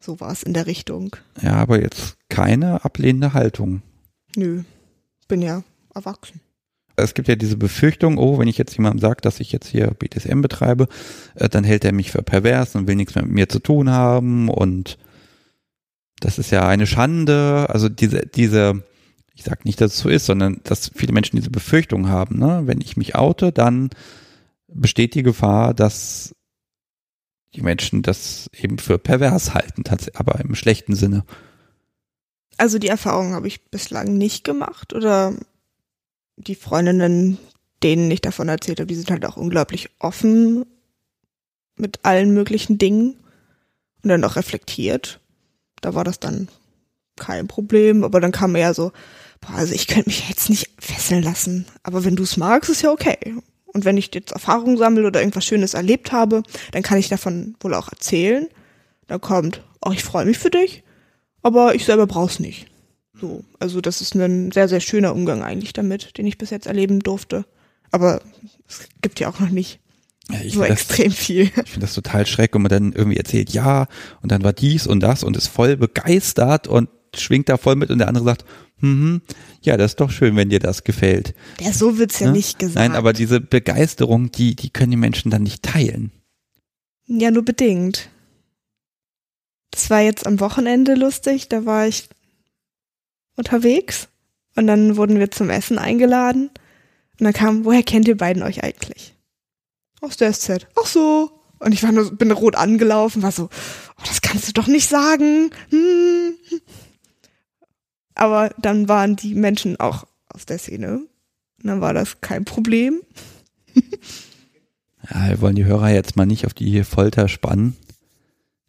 sowas in der Richtung. Ja, aber jetzt keine ablehnende Haltung. Nö, bin ja erwachsen. Es gibt ja diese Befürchtung, oh, wenn ich jetzt jemandem sage, dass ich jetzt hier BDSM betreibe, äh, dann hält er mich für pervers und will nichts mehr mit mir zu tun haben und das ist ja eine Schande. Also diese, diese, ich sage nicht, dass es so ist, sondern dass viele Menschen diese Befürchtung haben. Ne? Wenn ich mich oute, dann besteht die Gefahr, dass die Menschen das eben für pervers halten, aber im schlechten Sinne. Also die Erfahrung habe ich bislang nicht gemacht oder die Freundinnen, denen ich davon erzählt habe, die sind halt auch unglaublich offen mit allen möglichen Dingen und dann auch reflektiert. Da war das dann kein Problem, aber dann kam eher so, boah, also ich könnte mich jetzt nicht fesseln lassen, aber wenn du es magst, ist ja okay. Und wenn ich jetzt Erfahrungen sammle oder irgendwas Schönes erlebt habe, dann kann ich davon wohl auch erzählen. Dann kommt, oh, ich freue mich für dich, aber ich selber brauch's nicht. So, also das ist ein sehr, sehr schöner Umgang eigentlich damit, den ich bis jetzt erleben durfte. Aber es gibt ja auch noch nicht ja, so extrem das, viel. Ich finde das total schreck, wenn man dann irgendwie erzählt, ja, und dann war dies und das und ist voll begeistert und schwingt da voll mit und der andere sagt, hm, ja, das ist doch schön, wenn dir das gefällt. Ja, so wird's ja, ja ne? nicht gesagt. Nein, aber diese Begeisterung, die, die können die Menschen dann nicht teilen. Ja, nur bedingt. Das war jetzt am Wochenende lustig, da war ich unterwegs und dann wurden wir zum Essen eingeladen und dann kam, woher kennt ihr beiden euch eigentlich? Aus der SZ. Ach so. Und ich war nur, bin rot angelaufen, war so, oh, das kannst du doch nicht sagen. Hm. Aber dann waren die Menschen auch aus der Szene. Und dann war das kein Problem. ja, wir wollen die Hörer jetzt mal nicht auf die Folter spannen.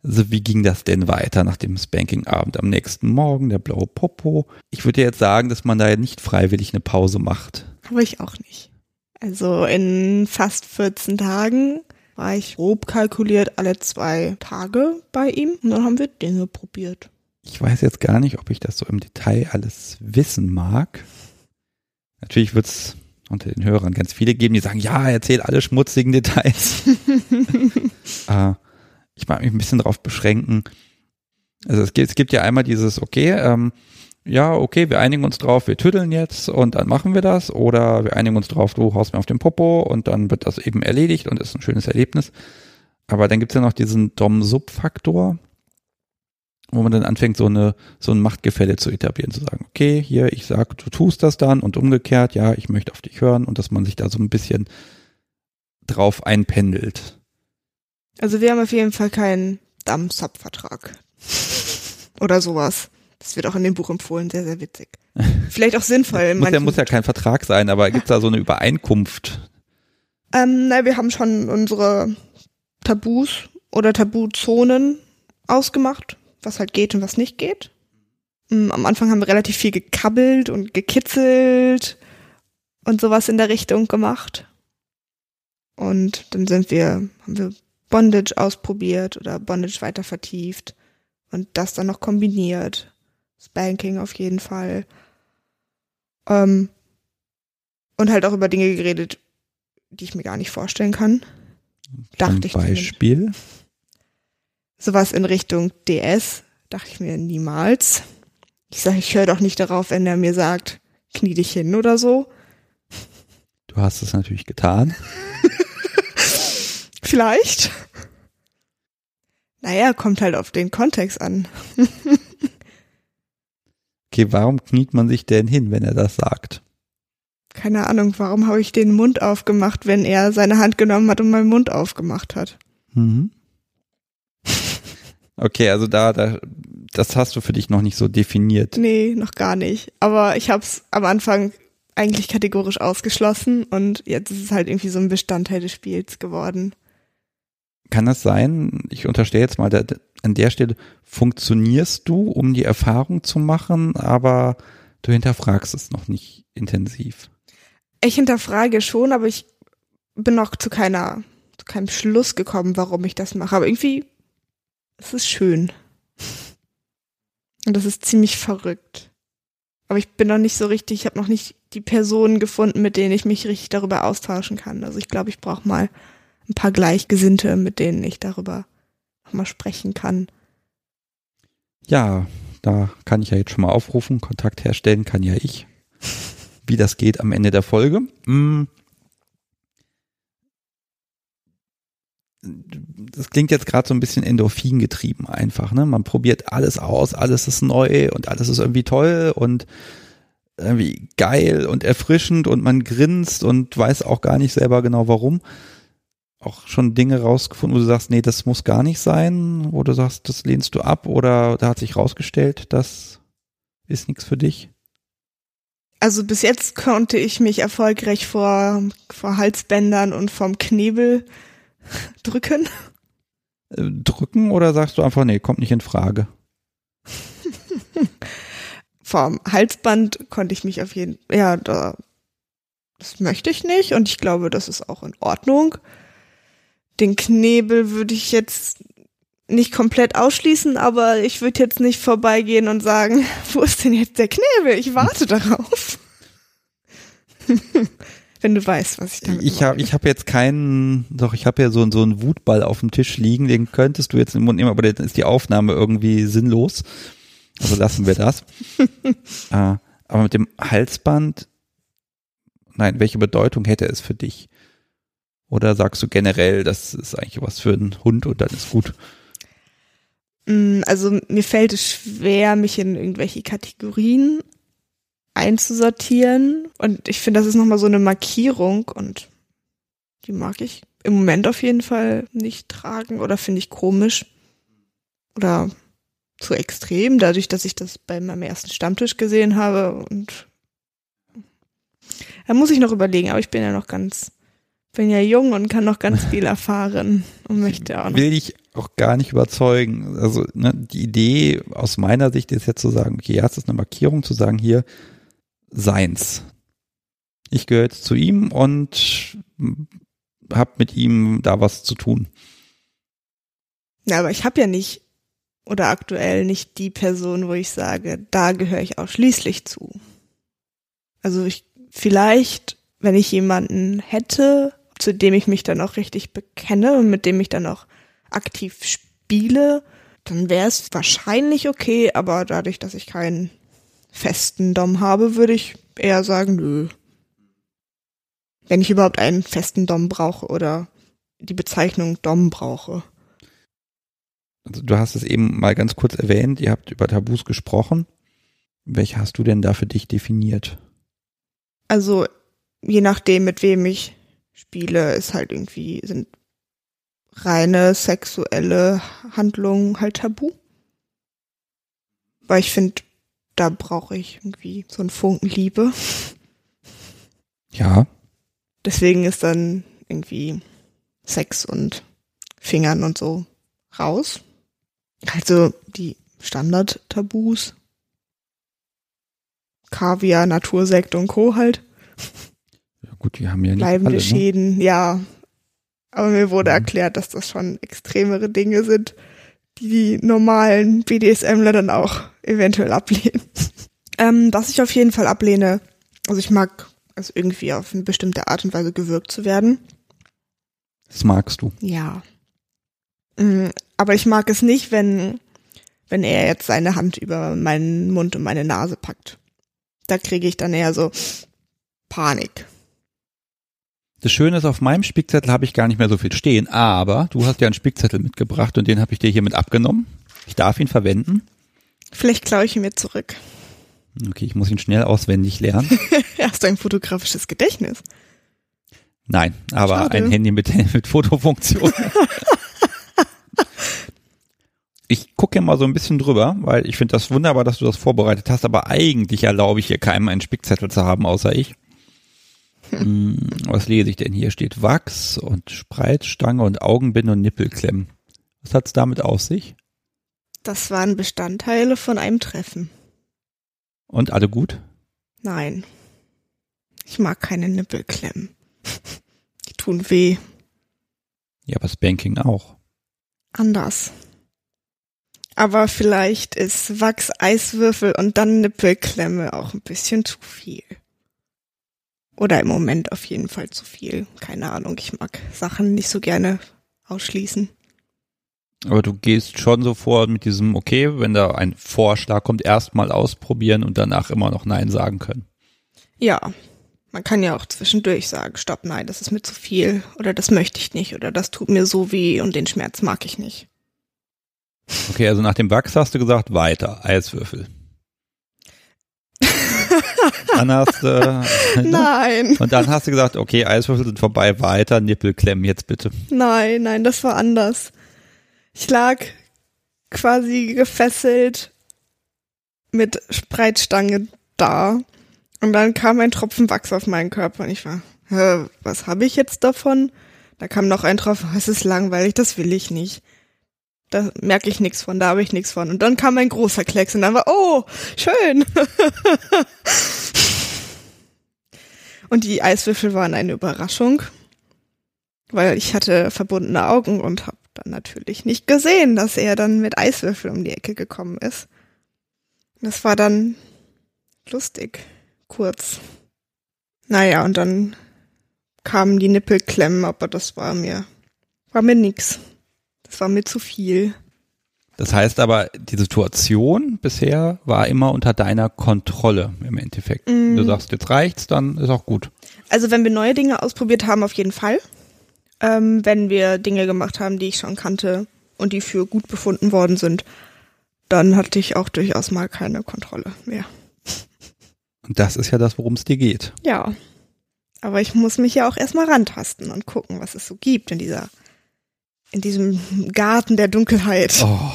Also wie ging das denn weiter nach dem Spanking-Abend am nächsten Morgen, der blaue Popo? Ich würde jetzt sagen, dass man da ja nicht freiwillig eine Pause macht. Aber ich auch nicht. Also in fast 14 Tagen war ich grob kalkuliert alle zwei Tage bei ihm und dann haben wir Dinge probiert. Ich weiß jetzt gar nicht, ob ich das so im Detail alles wissen mag. Natürlich wird es unter den Hörern ganz viele geben, die sagen, ja, erzähl alle schmutzigen Details. äh, ich mag mich ein bisschen darauf beschränken. Also es gibt, es gibt ja einmal dieses, okay, ähm, ja, okay, wir einigen uns drauf, wir tüddeln jetzt und dann machen wir das. Oder wir einigen uns drauf, du haust mir auf den Popo und dann wird das eben erledigt und ist ein schönes Erlebnis. Aber dann gibt's ja noch diesen Dom-Sub-Faktor, wo man dann anfängt, so eine, so ein Machtgefälle zu etablieren, zu sagen, okay, hier, ich sag, du tust das dann und umgekehrt, ja, ich möchte auf dich hören und dass man sich da so ein bisschen drauf einpendelt. Also wir haben auf jeden Fall keinen Damm-Sub-Vertrag. Oder sowas. Das wird auch in dem Buch empfohlen, sehr, sehr witzig. Vielleicht auch sinnvoll. muss, ja, muss ja kein Vertrag sein, aber gibt es da so eine Übereinkunft? Ähm, na, wir haben schon unsere Tabus oder Tabuzonen ausgemacht, was halt geht und was nicht geht. Mm, am Anfang haben wir relativ viel gekabbelt und gekitzelt und sowas in der Richtung gemacht. Und dann sind wir, haben wir Bondage ausprobiert oder Bondage weiter vertieft und das dann noch kombiniert. Spanking auf jeden Fall. Ähm, und halt auch über Dinge geredet, die ich mir gar nicht vorstellen kann. Dachte Zum ich Beispiel. zumindest. Sowas in Richtung DS dachte ich mir niemals. Ich sage, ich höre doch nicht darauf, wenn er mir sagt, knie dich hin oder so. Du hast es natürlich getan. Vielleicht. Naja, kommt halt auf den Kontext an. Okay, warum kniet man sich denn hin, wenn er das sagt? Keine Ahnung, warum habe ich den Mund aufgemacht, wenn er seine Hand genommen hat und meinen Mund aufgemacht hat. Mhm. Okay, also da, da, das hast du für dich noch nicht so definiert. Nee, noch gar nicht. Aber ich habe es am Anfang eigentlich kategorisch ausgeschlossen und jetzt ist es halt irgendwie so ein Bestandteil des Spiels geworden. Kann das sein? Ich unterstelle jetzt mal, da, an der Stelle funktionierst du, um die Erfahrung zu machen, aber du hinterfragst es noch nicht intensiv. Ich hinterfrage schon, aber ich bin noch zu keiner, zu keinem Schluss gekommen, warum ich das mache. Aber irgendwie, es ist schön. Und das ist ziemlich verrückt. Aber ich bin noch nicht so richtig, ich habe noch nicht die Personen gefunden, mit denen ich mich richtig darüber austauschen kann. Also ich glaube, ich brauche mal ein paar Gleichgesinnte, mit denen ich darüber nochmal sprechen kann. Ja, da kann ich ja jetzt schon mal aufrufen. Kontakt herstellen kann ja ich. Wie das geht am Ende der Folge. Hm. Das klingt jetzt gerade so ein bisschen Endorphin getrieben einfach. Ne? Man probiert alles aus, alles ist neu und alles ist irgendwie toll und irgendwie geil und erfrischend und man grinst und weiß auch gar nicht selber genau warum. Auch schon Dinge rausgefunden, wo du sagst, nee, das muss gar nicht sein, wo du sagst, das lehnst du ab oder da hat sich rausgestellt, das ist nichts für dich. Also bis jetzt konnte ich mich erfolgreich vor, vor Halsbändern und vom Knebel drücken. Äh, Drücken oder sagst du einfach, nee, kommt nicht in Frage? Vom Halsband konnte ich mich auf jeden ja, da, das möchte ich nicht und ich glaube, das ist auch in Ordnung. Den Knebel würde ich jetzt nicht komplett ausschließen, aber ich würde jetzt nicht vorbeigehen und sagen, wo ist denn jetzt der Knebel? Ich warte darauf. Wenn du weißt, was ich damit Ich habe ich hab jetzt keinen, doch ich habe ja so, so einen Wutball auf dem Tisch liegen, den könntest du jetzt im Mund nehmen, aber dann ist die Aufnahme irgendwie sinnlos. Also lassen wir das. äh, aber mit dem Halsband, nein, welche Bedeutung hätte es für dich? Oder sagst du generell, das ist eigentlich was für einen Hund und dann ist gut? Mm, Also mir fällt es schwer, mich in irgendwelche Kategorien einzusortieren. Und ich finde, das ist nochmal so eine Markierung und die mag ich im Moment auf jeden Fall nicht tragen oder finde ich komisch oder zu extrem, dadurch, dass ich das bei meinem ersten Stammtisch gesehen habe und da muss ich noch überlegen, aber ich bin ja noch ganz, bin ja jung und kann noch ganz viel erfahren und möchte auch noch. Will ich auch gar nicht überzeugen. Also ne, die Idee aus meiner Sicht ist jetzt zu sagen, okay, ja, es ist eine Markierung, zu sagen, hier, seins. Ich gehöre jetzt zu ihm und habe mit ihm da was zu tun. Ja, aber ich habe ja nicht oder aktuell nicht die Person, wo ich sage, da gehöre ich ausschließlich zu. Also ich vielleicht, wenn ich jemanden hätte, zu dem ich mich dann auch richtig bekenne und mit dem ich dann auch aktiv spiele, dann wäre es wahrscheinlich okay, aber dadurch, dass ich keinen festen Dom habe, würde ich eher sagen, nö. Wenn ich überhaupt einen festen Dom brauche oder die Bezeichnung Dom brauche. Also du hast es eben mal ganz kurz erwähnt, ihr habt über Tabus gesprochen. Welche hast du denn da für dich definiert? Also je nachdem, mit wem ich spiele, ist halt irgendwie, sind reine sexuelle Handlungen halt tabu. Weil ich finde, da brauche ich irgendwie so einen Funken Liebe. Ja, Deswegen ist dann irgendwie Sex und Fingern und so raus. Also die Standard-Tabus. Kaviar, Natursekt und Co. halt. Ja gut, wir haben ja nicht Bleibende alle, ne? Schäden, ja. Aber mir wurde Mhm. erklärt, dass das schon extremere Dinge sind, die die normalen BDSMler dann auch eventuell ablehnen. ähm, was ich auf jeden Fall ablehne, also ich mag es irgendwie auf eine bestimmte Art und Weise gewürgt zu werden. Das magst du. Ja. Mm, Aber ich mag es nicht, wenn, wenn er jetzt seine Hand über meinen Mund und meine Nase packt. Da kriege ich dann eher so Panik. Das Schöne ist, auf meinem Spickzettel habe ich gar nicht mehr so viel stehen, aber du hast ja einen Spickzettel mitgebracht und den habe ich dir hiermit abgenommen. Ich darf ihn verwenden. Vielleicht klaue ich ihn mir zurück. Okay, ich muss ihn schnell auswendig lernen. Hast du ein fotografisches Gedächtnis? Nein, aber Schade. ein Handy mit, mit Fotofunktion. Ich gucke mal so ein bisschen drüber, weil ich finde das wunderbar, dass du das vorbereitet hast, aber eigentlich erlaube ich hier keinem einen Spickzettel zu haben, außer ich. Hm, was lese ich denn hier? Steht Wachs und Spreizstange und Augenbinde und Nippelklemmen. Was hat's damit auf sich? Das waren Bestandteile von einem Treffen. Und alle gut? Nein. Ich mag keine Nippelklemmen. Die tun weh. Ja, aber Spanking auch. Anders. Aber vielleicht ist Wachs, Eiswürfel und dann Nippelklemme auch ein bisschen zu viel. Oder im Moment auf jeden Fall zu viel. Keine Ahnung, ich mag Sachen nicht so gerne ausschließen. Aber du gehst schon so vor mit diesem, okay, wenn da ein Vorschlag kommt, erstmal ausprobieren und danach immer noch Nein sagen können. Ja, man kann ja auch zwischendurch sagen, stopp, nein, das ist mir zu viel oder das möchte ich nicht oder das tut mir so weh und den Schmerz mag ich nicht. Okay, also nach dem Wachs hast du gesagt, weiter, Eiswürfel. Dann hast du, ne? Nein, und dann hast du gesagt, okay, Eiswürfel sind vorbei, weiter, Nippelklemmen jetzt bitte. nein, nein, das war anders. Ich lag quasi gefesselt mit Spreitstange da und dann kam ein Tropfen Wachs auf meinen Körper und ich war, was habe ich jetzt davon? Da kam noch ein Tropfen, es ist langweilig, das will ich nicht. Da merke ich nichts von, da habe ich nichts von. Und dann kam ein großer Klecks und dann war, oh, schön. und die Eiswürfel waren eine Überraschung, weil ich hatte verbundene Augen und habe dann natürlich nicht gesehen, dass er dann mit Eiswürfel um die Ecke gekommen ist. Das war dann lustig, kurz. Naja, und dann kamen die Nippelklemmen, aber das war mir, war mir nix. Das war mir zu viel. Das heißt aber, die Situation bisher war immer unter deiner Kontrolle im Endeffekt. Wenn Du sagst, jetzt reicht's, dann ist auch gut. Also wenn wir neue Dinge ausprobiert haben, auf jeden Fall. Ähm, wenn wir Dinge gemacht haben, die ich schon kannte und die für gut befunden worden sind, dann hatte ich auch durchaus mal keine Kontrolle mehr. Und das ist ja das, worum es dir geht. Ja. Aber ich muss mich ja auch erstmal rantasten und gucken, was es so gibt in dieser, in diesem Garten der Dunkelheit. Oh.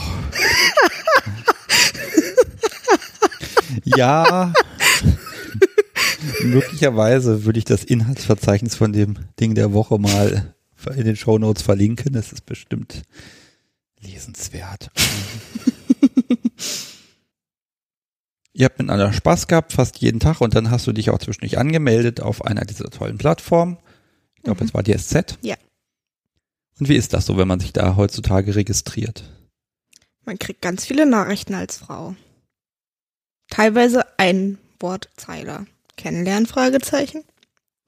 ja. Möglicherweise würde ich das Inhaltsverzeichnis von dem Ding der Woche mal in den Shownotes verlinken. Das ist bestimmt lesenswert. Ihr habt miteinander Spaß gehabt, fast jeden Tag, und dann hast du dich auch zwischendurch angemeldet auf einer dieser tollen Plattformen. Ich glaube, es war die SZ. Ja. Und wie ist das so, wenn man sich da heutzutage registriert? Man kriegt ganz viele Nachrichten als Frau. Teilweise ein Wortzeiler. Kennenlernen, Fragezeichen.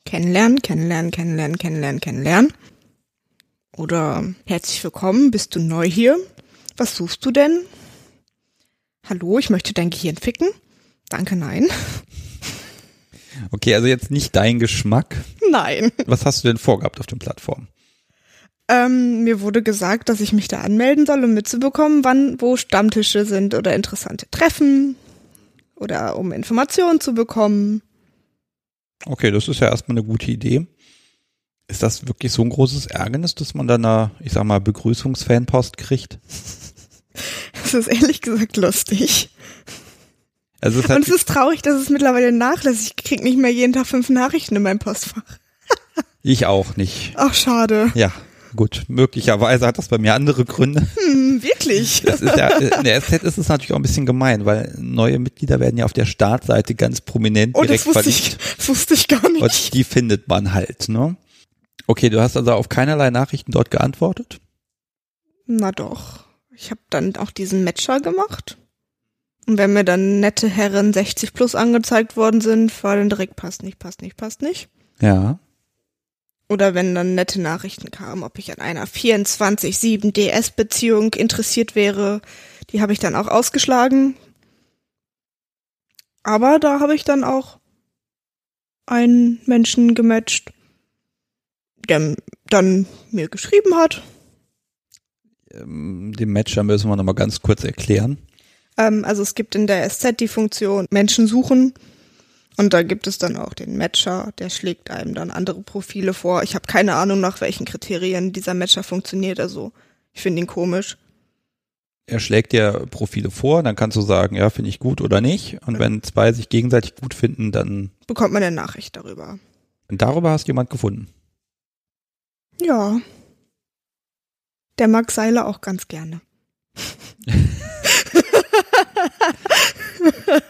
Kennenlernen, kennenlernen, kennenlernen, kennenlernen, kennenlernen. Oder herzlich willkommen, bist du neu hier? Was suchst du denn? Hallo, ich möchte dein Gehirn ficken. Danke, nein. Okay, also jetzt nicht dein Geschmack. Nein. Was hast du denn vorgehabt auf den Plattformen? Ähm, mir wurde gesagt, dass ich mich da anmelden soll, um mitzubekommen, wann wo Stammtische sind oder interessante Treffen oder um Informationen zu bekommen. Okay, das ist ja erstmal eine gute Idee. Ist das wirklich so ein großes Ärgernis, dass man dann eine, ich sag mal, Begrüßungsfanpost kriegt? Es ist ehrlich gesagt lustig. Also es Und es ist traurig, dass es mittlerweile nachlässt. Ich krieg nicht mehr jeden Tag fünf Nachrichten in meinem Postfach. ich auch nicht. Ach, schade. Ja, gut. Möglicherweise hat das bei mir andere Gründe. Hm, wirklich. Das ist ja, in der SZ ist es natürlich auch ein bisschen gemein, weil neue Mitglieder werden ja auf der Startseite ganz prominent Oh, das direkt wusste verlinkt. ich, das wusste ich gar nicht. Und die findet man halt, ne? Okay, du hast also auf keinerlei Nachrichten dort geantwortet? Na doch. Ich habe dann auch diesen Matcher gemacht. Und wenn mir dann nette Herren 60 plus angezeigt worden sind, war dann direkt passt nicht, passt nicht, passt nicht. Ja. Oder wenn dann nette Nachrichten kamen, ob ich an einer 24-7 DS-Beziehung interessiert wäre, die habe ich dann auch ausgeschlagen. Aber da habe ich dann auch einen Menschen gematcht, der dann mir geschrieben hat. Ähm, den Matcher müssen wir nochmal ganz kurz erklären. Ähm, also es gibt in der SZ die Funktion Menschen suchen und da gibt es dann auch den Matcher, der schlägt einem dann andere Profile vor. Ich habe keine Ahnung, nach welchen Kriterien dieser Matcher funktioniert, also ich finde ihn komisch. Er schlägt dir Profile vor, dann kannst du sagen, ja, finde ich gut oder nicht. Und wenn zwei sich gegenseitig gut finden, dann Bekommt man eine Nachricht darüber. und darüber hast du jemand gefunden. Ja. Der mag Seile auch ganz gerne.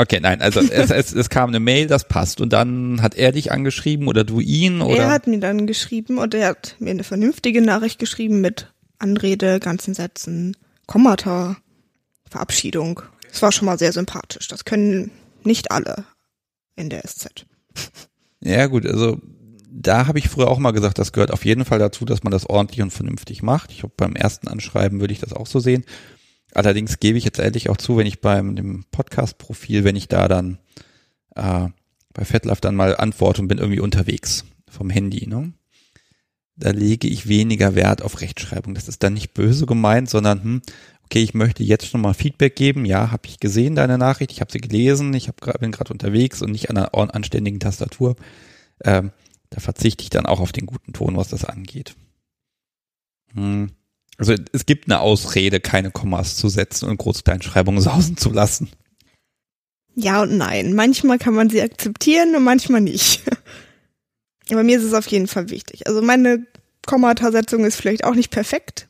Okay, nein, also es, es, es kam eine Mail, das passt. Und dann hat er dich angeschrieben oder du ihn oder? Er hat mir dann geschrieben und er hat mir eine vernünftige Nachricht geschrieben mit Anrede, ganzen Sätzen, Kommata, Verabschiedung. Es war schon mal sehr sympathisch. Das können nicht alle in der SZ. Ja gut, also da habe ich früher auch mal gesagt, das gehört auf jeden Fall dazu, dass man das ordentlich und vernünftig macht. Ich glaube, beim ersten Anschreiben würde ich das auch so sehen. Allerdings gebe ich jetzt ehrlich auch zu, wenn ich beim dem Podcast-Profil, wenn ich da dann äh, bei FetLife dann mal antworte und bin irgendwie unterwegs vom Handy, ne? Da lege ich weniger Wert auf Rechtschreibung. Das ist dann nicht böse gemeint, sondern hm, okay, ich möchte jetzt schon mal Feedback geben. Ja, habe ich gesehen deine Nachricht, ich habe sie gelesen, ich hab, grad- bin gerade unterwegs und nicht an einer anständigen Tastatur. Ähm, da verzichte ich dann auch auf den guten Ton, was das angeht. Hm. Also es gibt eine Ausrede, keine Kommas zu setzen und Groß-Kleinschreibungen sausen zu lassen. Ja und nein. Manchmal kann man sie akzeptieren und manchmal nicht. Aber mir ist es auf jeden Fall wichtig. Also meine Kommatasetzung ist vielleicht auch nicht perfekt,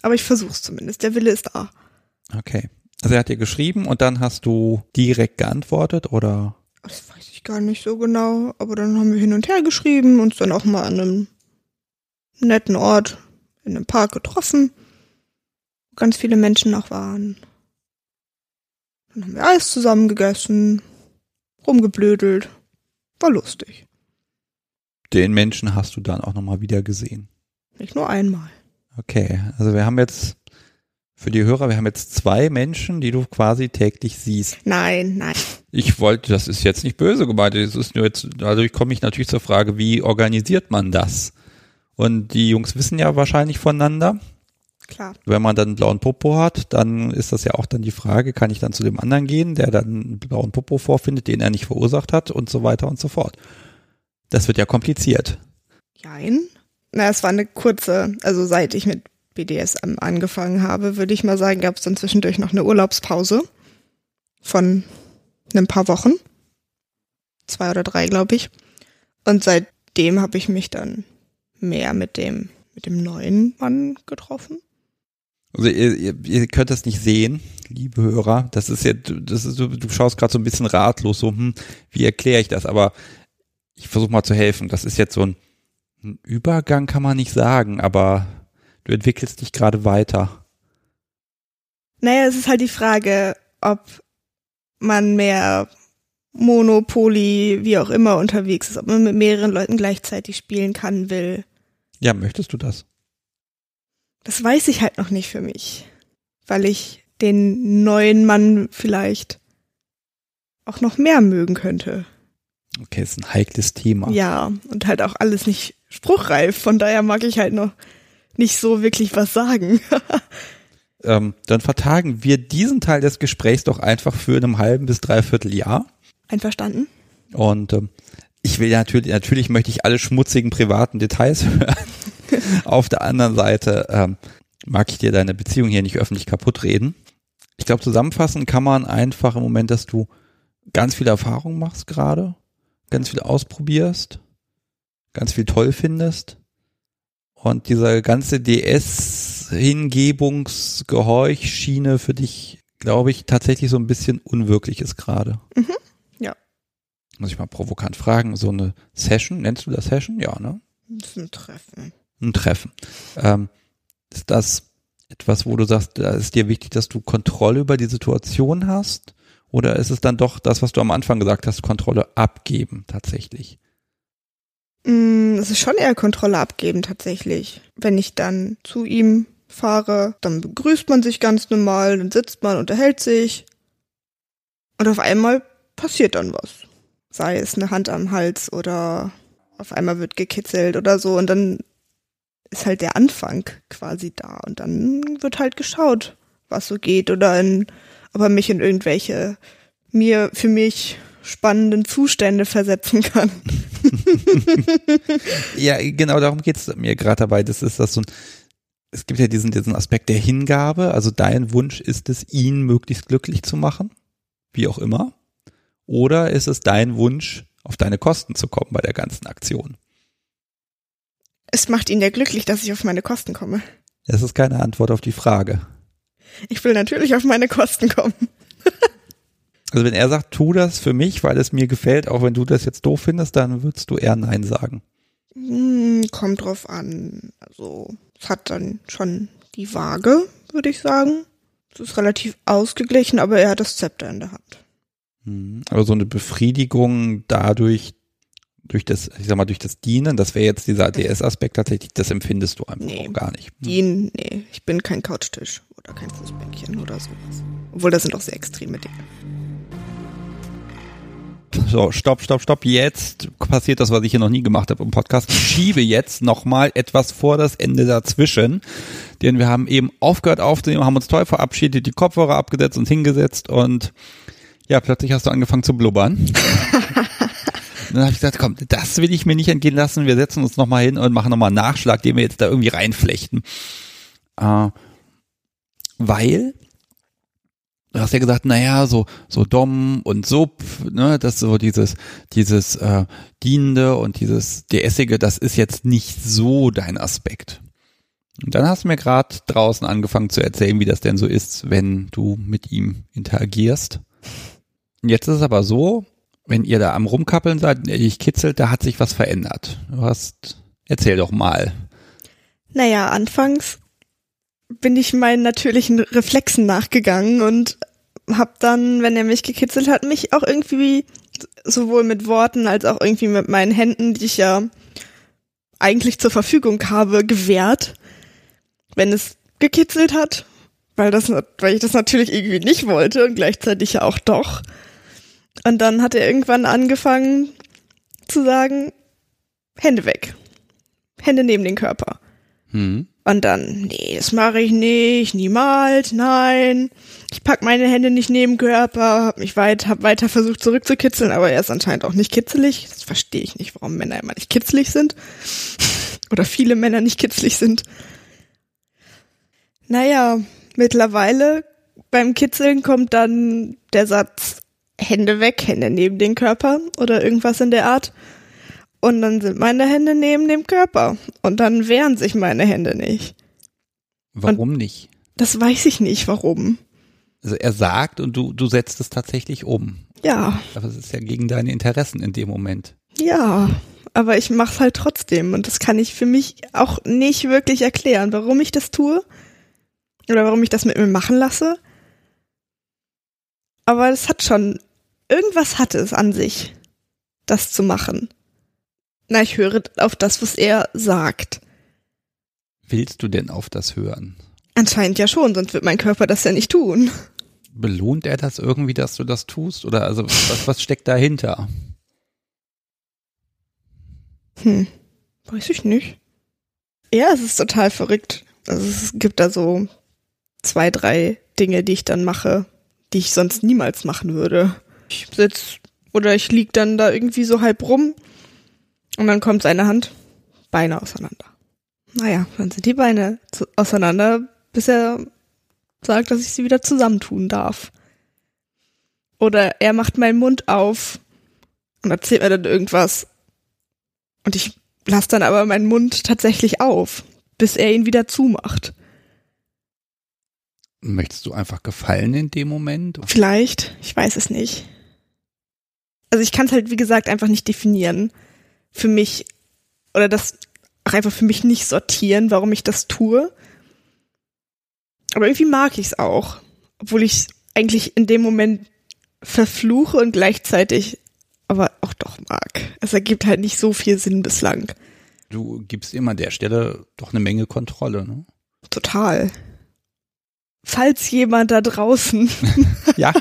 aber ich versuche es zumindest. Der Wille ist da. Okay. Also er hat dir geschrieben und dann hast du direkt geantwortet oder? Das weiß ich gar nicht so genau, aber dann haben wir hin und her geschrieben, uns dann auch mal an einem netten Ort in einem Park getroffen, wo ganz viele Menschen noch waren. Dann haben wir Eis zusammen gegessen, rumgeblödelt. War lustig. Den Menschen hast du dann auch nochmal wieder gesehen. Nicht nur einmal. Okay, also wir haben jetzt für die Hörer, wir haben jetzt zwei Menschen, die du quasi täglich siehst. Nein, nein. Ich wollte, das ist jetzt nicht böse gemeint, das ist nur jetzt, also ich komme mich natürlich zur Frage, wie organisiert man das? Und die Jungs wissen ja wahrscheinlich voneinander. Klar. Wenn man dann einen blauen Popo hat, dann ist das ja auch dann die Frage, kann ich dann zu dem anderen gehen, der dann einen blauen Popo vorfindet, den er nicht verursacht hat und so weiter und so fort. Das wird ja kompliziert. Jein. Na, es war eine kurze, also seit ich mit BDSM angefangen habe, würde ich mal sagen, gab es dann zwischendurch noch eine Urlaubspause von ein paar Wochen. Zwei oder drei, glaube ich. Und seitdem habe ich mich dann mehr mit dem, mit dem neuen Mann getroffen. Also ihr, ihr, ihr könnt das nicht sehen, liebe Hörer. Das ist ja, das ist, du, du schaust gerade so ein bisschen ratlos, so, hm, wie erkläre ich das? Aber ich versuche mal zu helfen. Das ist jetzt so ein, ein Übergang, kann man nicht sagen, aber du entwickelst dich gerade weiter. Naja, es ist halt die Frage, ob man mehr Monopoly, wie auch immer unterwegs ist, ob man mit mehreren Leuten gleichzeitig spielen kann, will. Ja, möchtest du das? Das weiß ich halt noch nicht für mich, weil ich den neuen Mann vielleicht auch noch mehr mögen könnte. Okay, ist ein heikles Thema. Ja, und halt auch alles nicht spruchreif, von daher mag ich halt noch nicht so wirklich was sagen. Ähm, dann vertagen wir diesen Teil des Gesprächs doch einfach für einem halben bis dreiviertel Jahr. Einverstanden? Und ähm, ich will ja natürlich, natürlich möchte ich alle schmutzigen privaten Details hören. Auf der anderen Seite ähm, mag ich dir deine Beziehung hier nicht öffentlich kaputt reden. Ich glaube, zusammenfassen kann man einfach im Moment, dass du ganz viel Erfahrung machst gerade, ganz viel ausprobierst, ganz viel toll findest und dieser ganze DS-Hingebungsgehorch-Schiene für dich, glaube ich, tatsächlich so ein bisschen unwirklich ist gerade. Mhm, ja. Muss ich mal provokant fragen, so eine Session, nennst du das Session? Ja, ne? Das ist ein Treffen. Ein Treffen. Ähm, ist das etwas, wo du sagst, da ist dir wichtig, dass du Kontrolle über die Situation hast? Oder ist es dann doch das, was du am Anfang gesagt hast, Kontrolle abgeben tatsächlich? Mm, Es ist schon eher Kontrolle abgeben tatsächlich. Wenn ich dann zu ihm fahre, dann begrüßt man sich ganz normal, dann sitzt man, unterhält sich und auf einmal passiert dann was. Sei es eine Hand am Hals oder auf einmal wird gekitzelt oder so und dann ist halt der Anfang quasi da und dann wird halt geschaut, was so geht oder in, ob er mich in irgendwelche mir für mich spannenden Zustände versetzen kann. Ja, genau darum geht's mir gerade dabei. Das ist das so ein, es gibt ja diesen, diesen Aspekt der Hingabe. Also dein Wunsch ist es, ihn möglichst glücklich zu machen, wie auch immer. Oder ist es dein Wunsch, auf deine Kosten zu kommen bei der ganzen Aktion? Es macht ihn ja glücklich, dass ich auf meine Kosten komme. Das ist keine Antwort auf die Frage. Ich will natürlich auf meine Kosten kommen. Also wenn er sagt, tu das für mich, weil es mir gefällt, auch wenn du das jetzt doof findest, dann würdest du eher Nein sagen. Hm, kommt drauf an. Also, es hat dann schon die Waage, würde ich sagen. Es ist relativ ausgeglichen, aber er hat das Zepter in der Hand. Mhm. Aber so eine Befriedigung dadurch, durch das, ich sag mal, durch das Dienen, das wäre jetzt dieser ADS-Aspekt tatsächlich, das empfindest du einfach Nee. gar nicht. Die, nee, ich bin kein Couchtisch oder kein Fußbänkchen oder sowas. Obwohl, das sind auch sehr extreme Dinge. So, stopp, stopp, stopp. Jetzt passiert das, was ich hier noch nie gemacht habe im Podcast. Ich schiebe jetzt nochmal etwas vor das Ende dazwischen. Denn wir haben eben aufgehört aufzunehmen, haben uns toll verabschiedet, die Kopfhörer abgesetzt, uns hingesetzt und ja, plötzlich hast du angefangen zu blubbern. Dann habe ich gesagt, komm, das will ich mir nicht entgehen lassen. Wir setzen uns nochmal hin und machen nochmal einen Nachschlag, den wir jetzt da irgendwie reinflechten. Äh, weil du hast ja gesagt, naja, so, so Dom und Sub, ne, das so dieses, dieses äh, Dienende und dieses DS-ige, das ist jetzt nicht so dein Aspekt. Und dann hast du mir gerade draußen angefangen zu erzählen, wie das denn so ist, wenn du mit ihm interagierst. Und jetzt ist es aber so, wenn ihr da am Rumkappeln seid dich kitzelt, da hat sich was verändert. Du hast, erzähl doch mal. Naja, anfangs bin ich meinen natürlichen Reflexen nachgegangen und hab dann, wenn er mich gekitzelt hat, mich auch irgendwie sowohl mit Worten als auch irgendwie mit meinen Händen, die ich ja eigentlich zur Verfügung habe, gewehrt, wenn es gekitzelt hat, weil das, weil ich das natürlich irgendwie nicht wollte und gleichzeitig ja auch doch. Und dann hat er irgendwann angefangen zu sagen, Hände weg. Hände neben den Körper. Hm. Und dann, nee, das mache ich nicht, niemals, nein. Ich pack meine Hände nicht neben den Körper, hab mich weit, hab weiter versucht zurückzukitzeln, aber er ist anscheinend auch nicht kitzelig. Das verstehe ich nicht, warum Männer immer nicht kitzelig sind. Oder viele Männer nicht kitzelig sind. Naja, mittlerweile beim Kitzeln kommt dann der Satz Hände weg, Hände neben den Körper oder irgendwas in der Art. Und dann sind meine Hände neben dem Körper. Und dann wehren sich meine Hände nicht. Warum nicht? Das weiß ich nicht, warum. Also er sagt und du, du setzt es tatsächlich um. Ja, Aber es ist ja gegen deine Interessen in dem Moment. ja. Aber ich mach's halt trotzdem. Und das kann ich für mich auch nicht wirklich erklären, warum ich das tue. Oder warum ich das mit mir machen lasse. Aber es hat schon, irgendwas hat es an sich, das zu machen. Na, ich höre auf das, was er sagt. Willst du denn auf das hören? Anscheinend ja schon, sonst wird mein Körper das ja nicht tun. Belohnt er das irgendwie, dass du das tust? Oder also was, was steckt dahinter? Hm, weiß ich nicht. Ja, es ist total verrückt. Also es gibt da so zwei, drei Dinge, die ich dann mache, die ich sonst niemals machen würde. Ich sitz oder ich lieg dann da irgendwie so halb rum und dann kommt seine Hand, Beine auseinander. Naja, dann sind die Beine auseinander, bis er sagt, dass ich sie wieder zusammentun darf. Oder er macht meinen Mund auf und erzählt mir dann irgendwas. Und ich lasse dann aber meinen Mund tatsächlich auf, bis er ihn wieder zumacht. Möchtest du einfach gefallen in dem Moment? Vielleicht, ich weiß es nicht. Also ich kann es halt, wie gesagt, einfach nicht definieren. Für mich, oder das auch einfach für mich nicht sortieren, warum ich das tue. Aber irgendwie mag ich es auch, obwohl ich eigentlich in dem Moment verfluche und gleichzeitig aber auch doch mag. Es ergibt halt nicht so viel Sinn bislang. Du gibst immer der Stelle doch eine Menge Kontrolle, ne? Total. Falls jemand da draußen ja.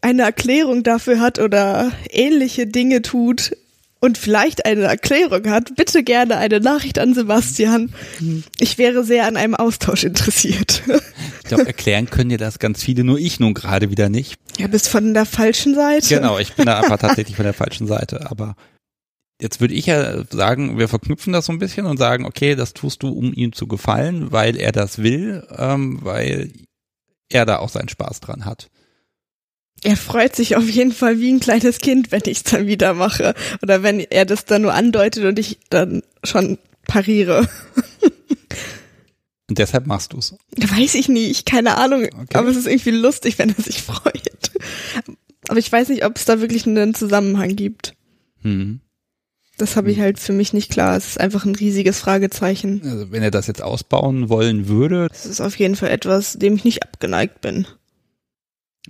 eine Erklärung dafür hat oder ähnliche Dinge tut und vielleicht eine Erklärung hat, bitte gerne eine Nachricht an Sebastian. Ich wäre sehr an einem Austausch interessiert. Ich glaube, erklären können dir das ganz viele, nur ich nun gerade wieder nicht. Ja, bist von der falschen Seite. Genau, ich bin da einfach tatsächlich von der falschen Seite, aber Jetzt würde ich ja sagen, wir verknüpfen das so ein bisschen und sagen, okay, das tust du, um ihm zu gefallen, weil er das will, ähm, weil er da auch seinen Spaß dran hat. Er freut sich auf jeden Fall wie ein kleines Kind, wenn ich es dann wieder mache. Oder wenn er das dann nur andeutet und ich dann schon pariere. Und deshalb machst du es. Weiß ich nicht, keine Ahnung. Okay. Aber es ist irgendwie lustig, wenn er sich freut. Aber ich weiß nicht, ob es da wirklich einen Zusammenhang gibt. Hm. Das habe ich hm. halt für mich nicht klar. Es ist einfach ein riesiges Fragezeichen. Also wenn er das jetzt ausbauen wollen würde. Das ist auf jeden Fall etwas, dem ich nicht abgeneigt bin.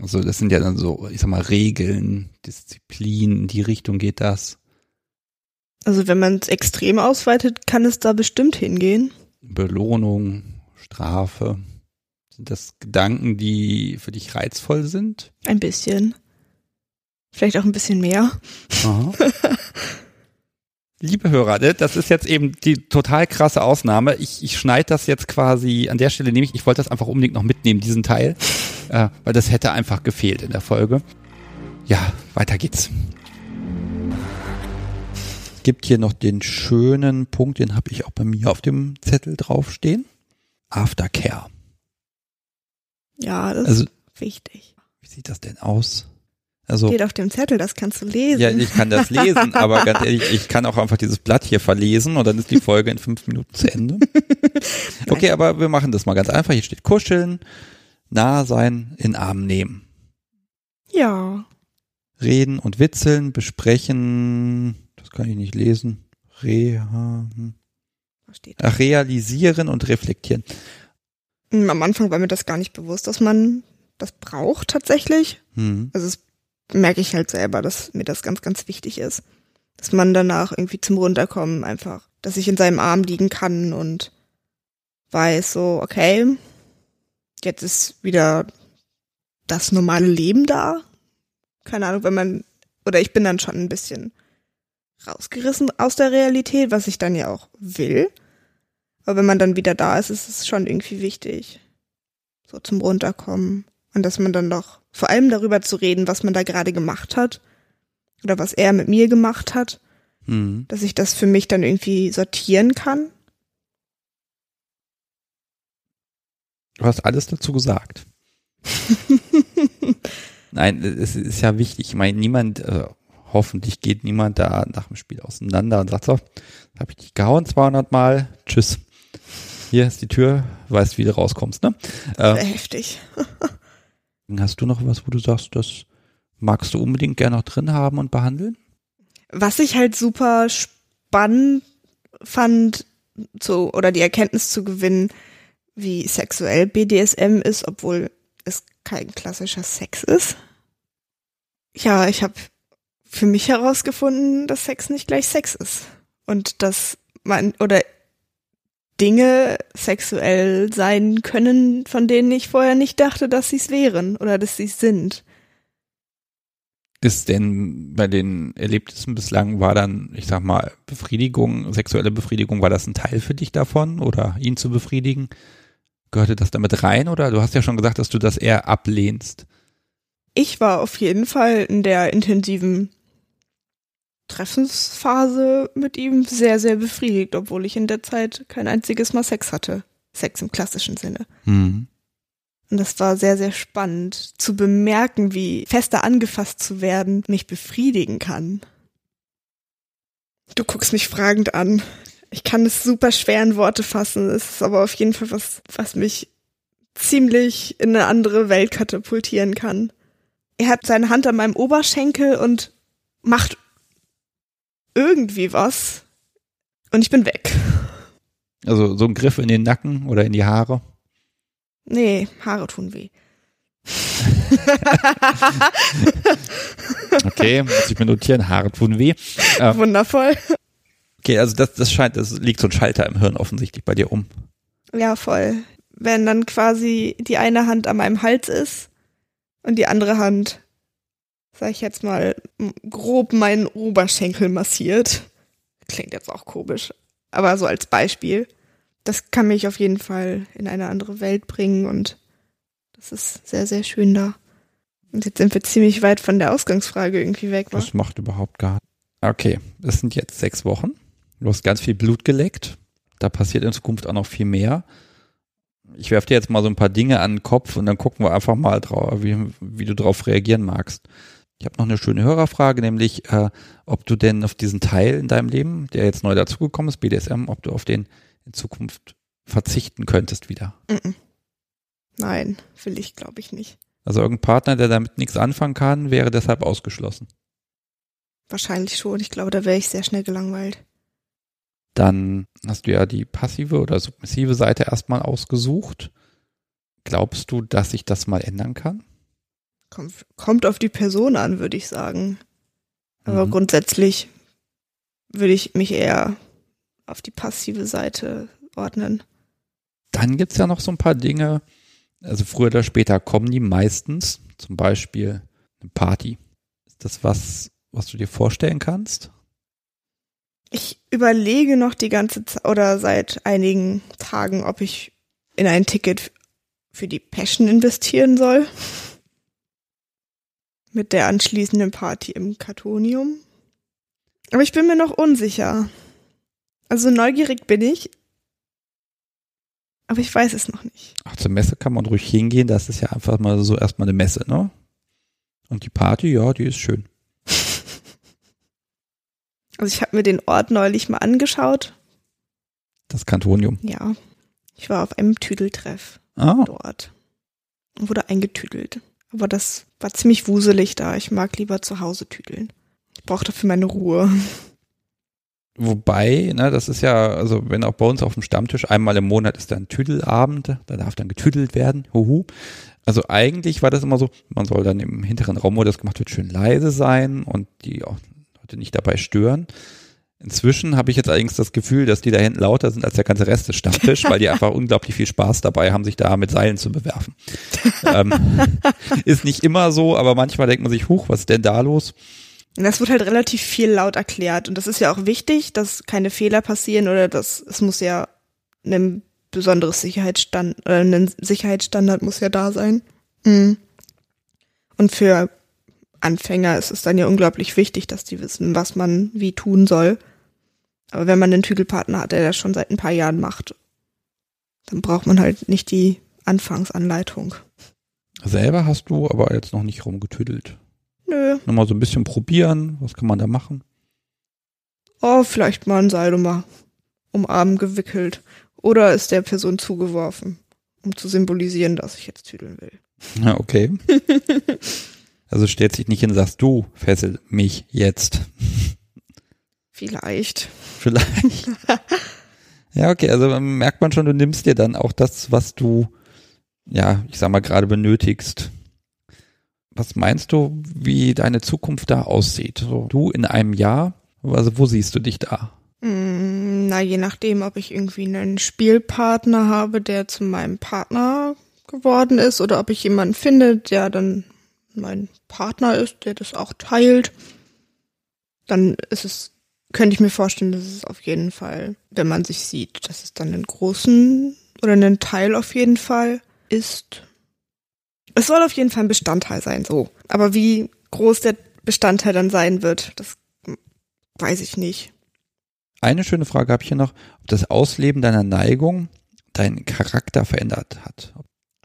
Also das sind ja dann so, ich sag mal, Regeln, Disziplin, in die Richtung geht das. Also wenn man es extrem ausweitet, kann es da bestimmt hingehen. Belohnung, Strafe. Sind das Gedanken, die für dich reizvoll sind? Ein bisschen. Vielleicht auch ein bisschen mehr. Aha. liebe Hörer, ne, das ist jetzt eben die total krasse Ausnahme. Ich, ich schneide das jetzt quasi an der Stelle nehme ich, ich wollte das einfach unbedingt noch mitnehmen, diesen Teil, äh, weil das hätte einfach gefehlt in der Folge. Ja, weiter geht's. Es gibt hier noch den schönen Punkt, den habe ich auch bei mir auf dem Zettel draufstehen. Aftercare. Ja, das also, ist wichtig. Wie sieht das denn aus? Also, Steht auf dem Zettel, das kannst du lesen. Ja, ich kann das lesen, aber ganz ehrlich, ich kann auch einfach dieses Blatt hier verlesen und dann ist die Folge in fünf Minuten zu Ende. Okay, aber wir machen das mal ganz einfach. Hier steht kuscheln, nah sein, in Arm nehmen. Ja. Reden und witzeln, besprechen, das kann ich nicht lesen. Reha, Ach, realisieren und reflektieren. Am Anfang war mir das gar nicht bewusst, dass man das braucht tatsächlich. Mhm. Also es merke ich halt selber, dass mir das ganz, ganz wichtig ist. Dass man danach irgendwie zum Runterkommen einfach, dass ich in seinem Arm liegen kann und weiß so, okay, jetzt ist wieder das normale Leben da. Keine Ahnung, wenn man, oder ich bin dann schon ein bisschen rausgerissen aus der Realität, was ich dann ja auch will. Aber wenn man dann wieder da ist, ist es schon irgendwie wichtig. So zum Runterkommen. Und dass man dann doch vor allem darüber zu reden, was man da gerade gemacht hat oder was er mit mir gemacht hat, mhm. dass ich das für mich dann irgendwie sortieren kann. Du hast alles dazu gesagt. Nein, es ist ja wichtig. Ich meine, niemand, äh, hoffentlich geht niemand da nach dem Spiel auseinander und sagt so, habe ich dich gehauen 200 Mal, tschüss. Hier ist die Tür, weißt, wie du rauskommst, ne? Äh, heftig. Hast du noch was, wo du sagst, das magst du unbedingt gerne noch drin haben und behandeln? Was ich halt super spannend fand, zu, oder die Erkenntnis zu gewinnen, wie sexuell BDSM ist, obwohl es kein klassischer Sex ist. Ja, ich habe für mich herausgefunden, dass Sex nicht gleich Sex ist. Und dass man, oder Dinge sexuell sein können, von denen ich vorher nicht dachte, dass sie es wären oder dass sie es sind. Ist denn bei den Erlebnissen bislang war dann, ich sag mal, Befriedigung, sexuelle Befriedigung, war das ein Teil für dich davon oder ihn zu befriedigen? Gehörte das damit rein oder du hast ja schon gesagt, dass du das eher ablehnst? Ich war auf jeden Fall in der intensiven Treffensphase mit ihm sehr, sehr befriedigt, obwohl ich in der Zeit kein einziges Mal Sex hatte. Sex im klassischen Sinne. Mhm. Und das war sehr, sehr spannend zu bemerken, wie fester angefasst zu werden mich befriedigen kann. Du guckst mich fragend an. Ich kann es super schwer in Worte fassen. Es ist aber auf jeden Fall was, was mich ziemlich in eine andere Welt katapultieren kann. Er hat seine Hand an meinem Oberschenkel und macht irgendwie was, Und ich bin weg. Also so ein Griff in den Nacken oder in die Haare. Nee, Haare tun weh. Okay, muss ich mir notieren, Haare tun weh. Äh, Wundervoll. okay, also das, das scheint, das liegt so ein Schalter im Hirn offensichtlich bei dir um. Ja, voll. Wenn dann quasi die eine Hand an meinem Hals ist und die andere Hand, sag ich jetzt mal, grob meinen Oberschenkel massiert. Klingt jetzt auch komisch, aber so als Beispiel. Das kann mich auf jeden Fall in eine andere Welt bringen und das ist sehr, sehr schön da. Und jetzt sind wir ziemlich weit von der Ausgangsfrage irgendwie weg, wa? Das macht überhaupt gar nicht. Okay, das sind jetzt sechs Wochen. Du hast ganz viel Blut geleckt. Da passiert in Zukunft auch noch viel mehr. Ich werfe dir jetzt mal so ein paar Dinge an den Kopf und dann gucken wir einfach mal drauf, wie, wie du darauf reagieren magst. Ich habe noch eine schöne Hörerfrage, nämlich äh, ob du denn auf diesen Teil in deinem Leben, der jetzt neu dazugekommen ist, BDSM, ob du auf den in Zukunft verzichten könntest wieder. Nein, will ich glaube ich nicht. Also irgendein Partner, der damit nichts anfangen kann, wäre deshalb ausgeschlossen. Wahrscheinlich schon. Ich glaube, da wäre ich sehr schnell gelangweilt. Dann hast du ja die passive oder submissive Seite erstmal ausgesucht. Glaubst du, dass sich das mal ändern kann? Kommt, kommt auf die Person an, würde ich sagen. Aber Mhm. grundsätzlich würde ich mich eher auf die passive Seite ordnen. Dann gibt's ja noch so ein paar Dinge, also früher oder später kommen die meistens, zum Beispiel eine Party. Ist das was, was du dir vorstellen kannst? Ich überlege noch die ganze Zeit oder seit einigen Tagen, ob ich in ein Ticket für die Passion investieren soll. Mit der anschließenden Party im Kartonium. Aber ich bin mir noch unsicher. Also neugierig bin ich. Aber ich weiß es noch nicht. Ach, zur Messe kann man ruhig hingehen, das ist ja einfach mal so erstmal eine Messe, ne? Und die Party, ja, die ist schön. Also ich habe mir den Ort neulich mal angeschaut. Das Kantonium. Ja. Ich war auf einem Tüdeltreff Ah, dort. Und wurde eingetüdelt. Aber das war ziemlich wuselig da. Ich mag lieber zu Hause tüdeln. Ich brauche dafür meine Ruhe. Wobei, ne, das ist ja, also wenn auch bei uns auf dem Stammtisch einmal im Monat ist dann Tüdelabend, da darf dann getüdelt werden, huhu. Also eigentlich war das immer so, man soll dann im hinteren Raum, wo das gemacht wird, schön leise sein und die auch Leute nicht dabei stören. Inzwischen habe ich jetzt allerdings das Gefühl, dass die da hinten lauter sind als der ganze Rest des Stammtisch, weil die einfach unglaublich viel Spaß dabei haben, sich da mit Seilen zu bewerfen. ähm, ist nicht immer so, aber manchmal denkt man sich, huch, was ist denn da los? Das wird halt relativ viel laut erklärt. Und das ist ja auch wichtig, dass keine Fehler passieren oder dass es muss ja ein besonderes Sicherheitsstand oder ein Sicherheitsstandard muss ja da sein. Mhm. Und für Anfänger ist es dann ja unglaublich wichtig, dass die wissen, was man wie tun soll. Aber wenn man einen Tüdelpartner hat, der das schon seit ein paar Jahren macht, dann braucht man halt nicht die Anfangsanleitung. Selber hast du aber jetzt noch nicht rumgetüdelt. Nö. Nochmal so ein bisschen probieren, was kann man da machen? Oh, vielleicht mal ein Seil um, um Arm gewickelt. Oder ist der Person zugeworfen, um zu symbolisieren, dass ich jetzt tüdeln will. Ja, okay. Also stellt sich nicht hin sagst, du fessel mich jetzt. Vielleicht. Vielleicht. ja, okay, also merkt man schon, du nimmst dir dann auch das, was du, ja, ich sag mal, gerade benötigst. Was meinst du, wie deine Zukunft da aussieht? So, du in einem Jahr, also wo siehst du dich da? Mm, Na, je nachdem, ob ich irgendwie einen Spielpartner habe, der zu meinem Partner geworden ist, oder ob ich jemanden finde, der dann mein Partner ist, der das auch teilt, dann ist es, könnte ich mir vorstellen, dass es auf jeden Fall, wenn man sich sieht, dass es dann einen großen oder einen Teil auf jeden Fall ist. Es soll auf jeden Fall ein Bestandteil sein, so. Aber wie groß der Bestandteil dann sein wird, das weiß ich nicht. Eine schöne Frage habe ich hier noch, ob das Ausleben deiner Neigung deinen Charakter verändert hat.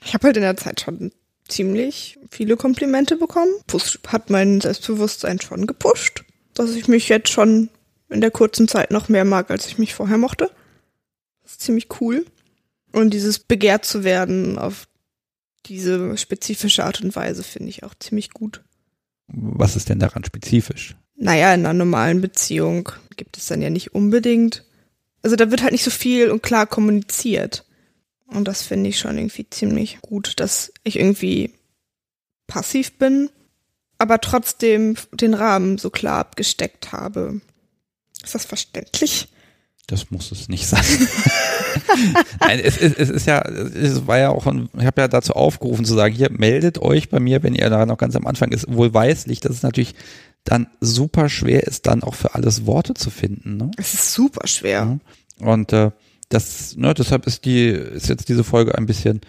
Ich habe halt in der Zeit schon ziemlich viele Komplimente bekommen. Hat mein Selbstbewusstsein schon gepusht, dass ich mich jetzt schon in der kurzen Zeit noch mehr mag, als ich mich vorher mochte. Das ist ziemlich cool. Und dieses begehrt zu werden auf diese spezifische Art und Weise finde ich auch ziemlich gut. Was ist denn daran spezifisch? Naja, in einer normalen Beziehung gibt es dann ja nicht unbedingt Also da wird halt nicht so viel und klar kommuniziert. Und das finde ich schon irgendwie ziemlich gut, dass ich irgendwie passiv bin, aber trotzdem den Rahmen so klar abgesteckt habe. Ist das verständlich? Das muss es nicht sein. Nein, es, es, es, ist ja, es war ja auch, ich habe ja dazu aufgerufen zu sagen, hier meldet euch bei mir, wenn ihr da noch ganz am Anfang ist, wohlweislich, dass es natürlich dann super schwer ist, dann auch für alles Worte zu finden. Ne? Es ist super schwer. Ja. Und äh, das, ne, deshalb ist die, ist jetzt diese Folge ein bisschen,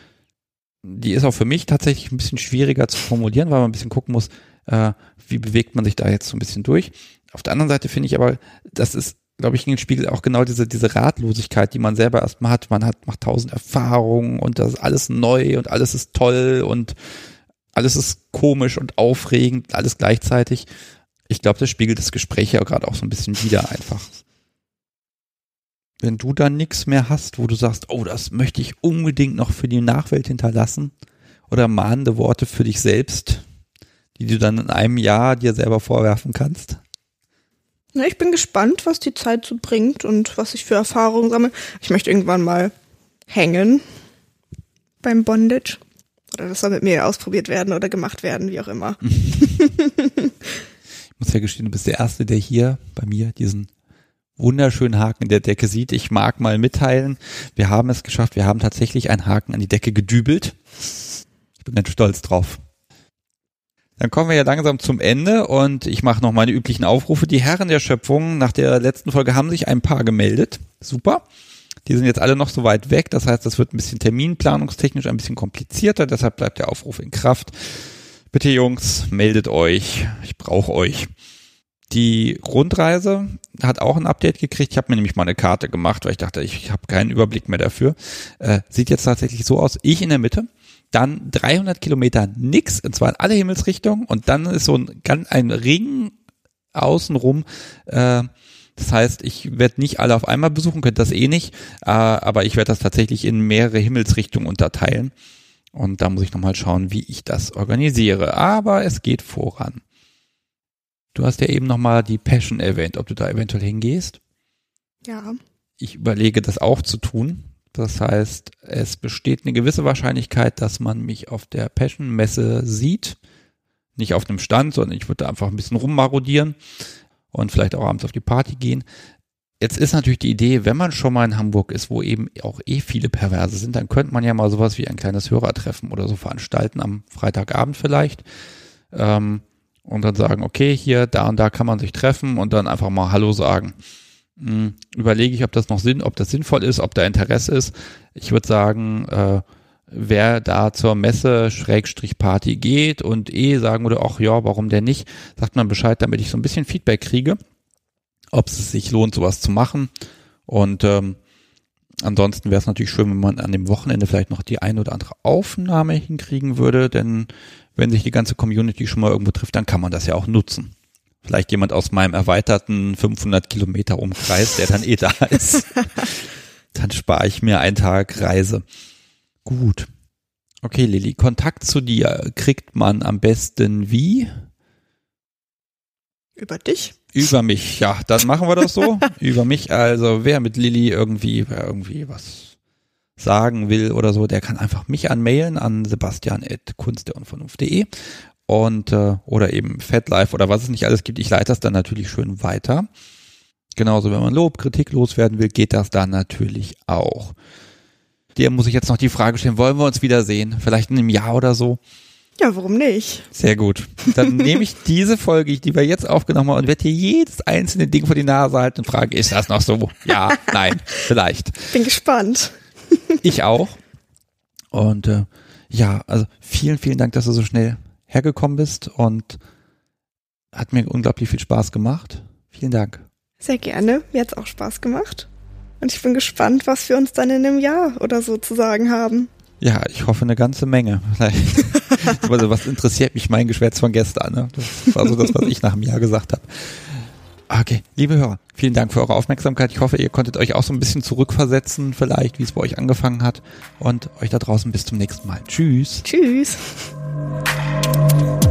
die ist auch für mich tatsächlich ein bisschen schwieriger zu formulieren, weil man ein bisschen gucken muss, äh, wie bewegt man sich da jetzt so ein bisschen durch. Auf der anderen Seite finde ich aber, das ist glaube ich, in den Spiegel auch genau diese, diese Ratlosigkeit, die man selber erstmal hat. Man hat, macht tausend Erfahrungen und das ist alles neu und alles ist toll und alles ist komisch und aufregend, alles gleichzeitig. Ich glaube, das spiegelt das Gespräch ja gerade auch so ein bisschen wieder einfach. Wenn du dann nichts mehr hast, wo du sagst, oh, das möchte ich unbedingt noch für die Nachwelt hinterlassen oder mahnende Worte für dich selbst, die du dann in einem Jahr dir selber vorwerfen kannst? Na, ich bin gespannt, was die Zeit so bringt und was ich für Erfahrungen sammle. Ich möchte irgendwann mal hängen beim Bondage. Oder das soll mit mir ausprobiert werden oder gemacht werden, wie auch immer. ich muss ja gestehen, du bist der Erste, der hier bei mir diesen wunderschönen Haken in der Decke sieht. Ich mag mal mitteilen, wir haben es geschafft, wir haben tatsächlich einen Haken an die Decke gedübelt. Ich bin ganz stolz drauf. Dann kommen wir ja langsam zum Ende und ich mache noch meine üblichen Aufrufe. Die Herren der Schöpfung nach der letzten Folge haben sich ein paar gemeldet. Super. Die sind jetzt alle noch so weit weg. Das heißt, das wird ein bisschen terminplanungstechnisch ein bisschen komplizierter. Deshalb bleibt der Aufruf in Kraft. Bitte Jungs, meldet euch. Ich brauche euch. Die Rundreise hat auch ein Update gekriegt. Ich habe mir nämlich mal eine Karte gemacht, weil ich dachte, ich habe keinen Überblick mehr dafür. Äh, sieht jetzt tatsächlich so aus. Ich in der Mitte dann 300 Kilometer nix, und zwar in alle Himmelsrichtungen und dann ist so ein, ganz ein Ring außenrum, äh, das heißt, ich werde nicht alle auf einmal besuchen, könnte das eh nicht, äh, aber ich werde das tatsächlich in mehrere Himmelsrichtungen unterteilen. Und da muss ich nochmal schauen, wie ich das organisiere. Aber es geht voran. Du hast ja eben nochmal die Passion erwähnt, ob du da eventuell hingehst. Ja. Ich überlege das auch zu tun. Das heißt, es besteht eine gewisse Wahrscheinlichkeit, dass man mich auf der Passion-Messe sieht. Nicht auf einem Stand, sondern ich würde einfach ein bisschen rummarodieren und vielleicht auch abends auf die Party gehen. Jetzt ist natürlich die Idee, wenn man schon mal in Hamburg ist, wo eben auch eh viele Perverse sind, dann könnte man ja mal sowas wie ein kleines Hörertreffen oder so veranstalten, am Freitagabend vielleicht. Ähm, und dann sagen, okay, hier, da und da kann man sich treffen und dann einfach mal Hallo sagen. Hm, überlege ich, ob das noch Sinn, ob das sinnvoll ist, ob da Interesse ist. Ich würde sagen, äh, wer da zur Messe Schrägstrich Party geht und eh sagen würde, ach ja, warum denn nicht, sagt man Bescheid, damit ich so ein bisschen Feedback kriege, ob es sich lohnt, sowas zu machen. Und ähm, ansonsten wäre es natürlich schön, wenn man an dem Wochenende vielleicht noch die ein oder andere Aufnahme hinkriegen würde, denn wenn sich die ganze Community schon mal irgendwo trifft, dann kann man das ja auch nutzen vielleicht jemand aus meinem erweiterten 500 Kilometer Umkreis, der dann eh da ist. dann spare ich mir einen Tag Reise. Gut. Okay, Lilly, Kontakt zu dir kriegt man am besten wie? Über dich? Über mich, ja, dann machen wir das so. Über mich, also wer mit Lilly irgendwie, irgendwie was sagen will oder so, der kann einfach mich anmailen an sebastian.kunstderunvernunft.de und äh, oder eben FatLife oder was es nicht alles gibt. Ich leite das dann natürlich schön weiter. Genauso, wenn man Lob, Kritik loswerden will, geht das dann natürlich auch. Dir muss ich jetzt noch die Frage stellen, wollen wir uns wiedersehen? Vielleicht in einem Jahr oder so? Ja, warum nicht? Sehr gut. Dann nehme ich diese Folge, die wir jetzt aufgenommen haben, und werde dir jedes einzelne Ding vor die Nase halten und frage, ist das noch so? Ja, nein, vielleicht. Bin gespannt. Ich auch. Und äh, ja, also vielen, vielen Dank, dass du so schnell hergekommen bist und hat mir unglaublich viel Spaß gemacht. Vielen Dank. Sehr gerne. Mir hat es auch Spaß gemacht. Und ich bin gespannt, was wir uns dann in einem Jahr oder so zu sagen haben. Ja, ich hoffe eine ganze Menge. also was interessiert mich mein Geschwätz von gestern? Ne? Das war so das, was ich nach einem Jahr gesagt habe. Okay, liebe Hörer, vielen Dank für eure Aufmerksamkeit. Ich hoffe, ihr konntet euch auch so ein bisschen zurückversetzen, vielleicht, wie es bei euch angefangen hat. Und euch da draußen bis zum nächsten Mal. Tschüss. Tschüss. Bye.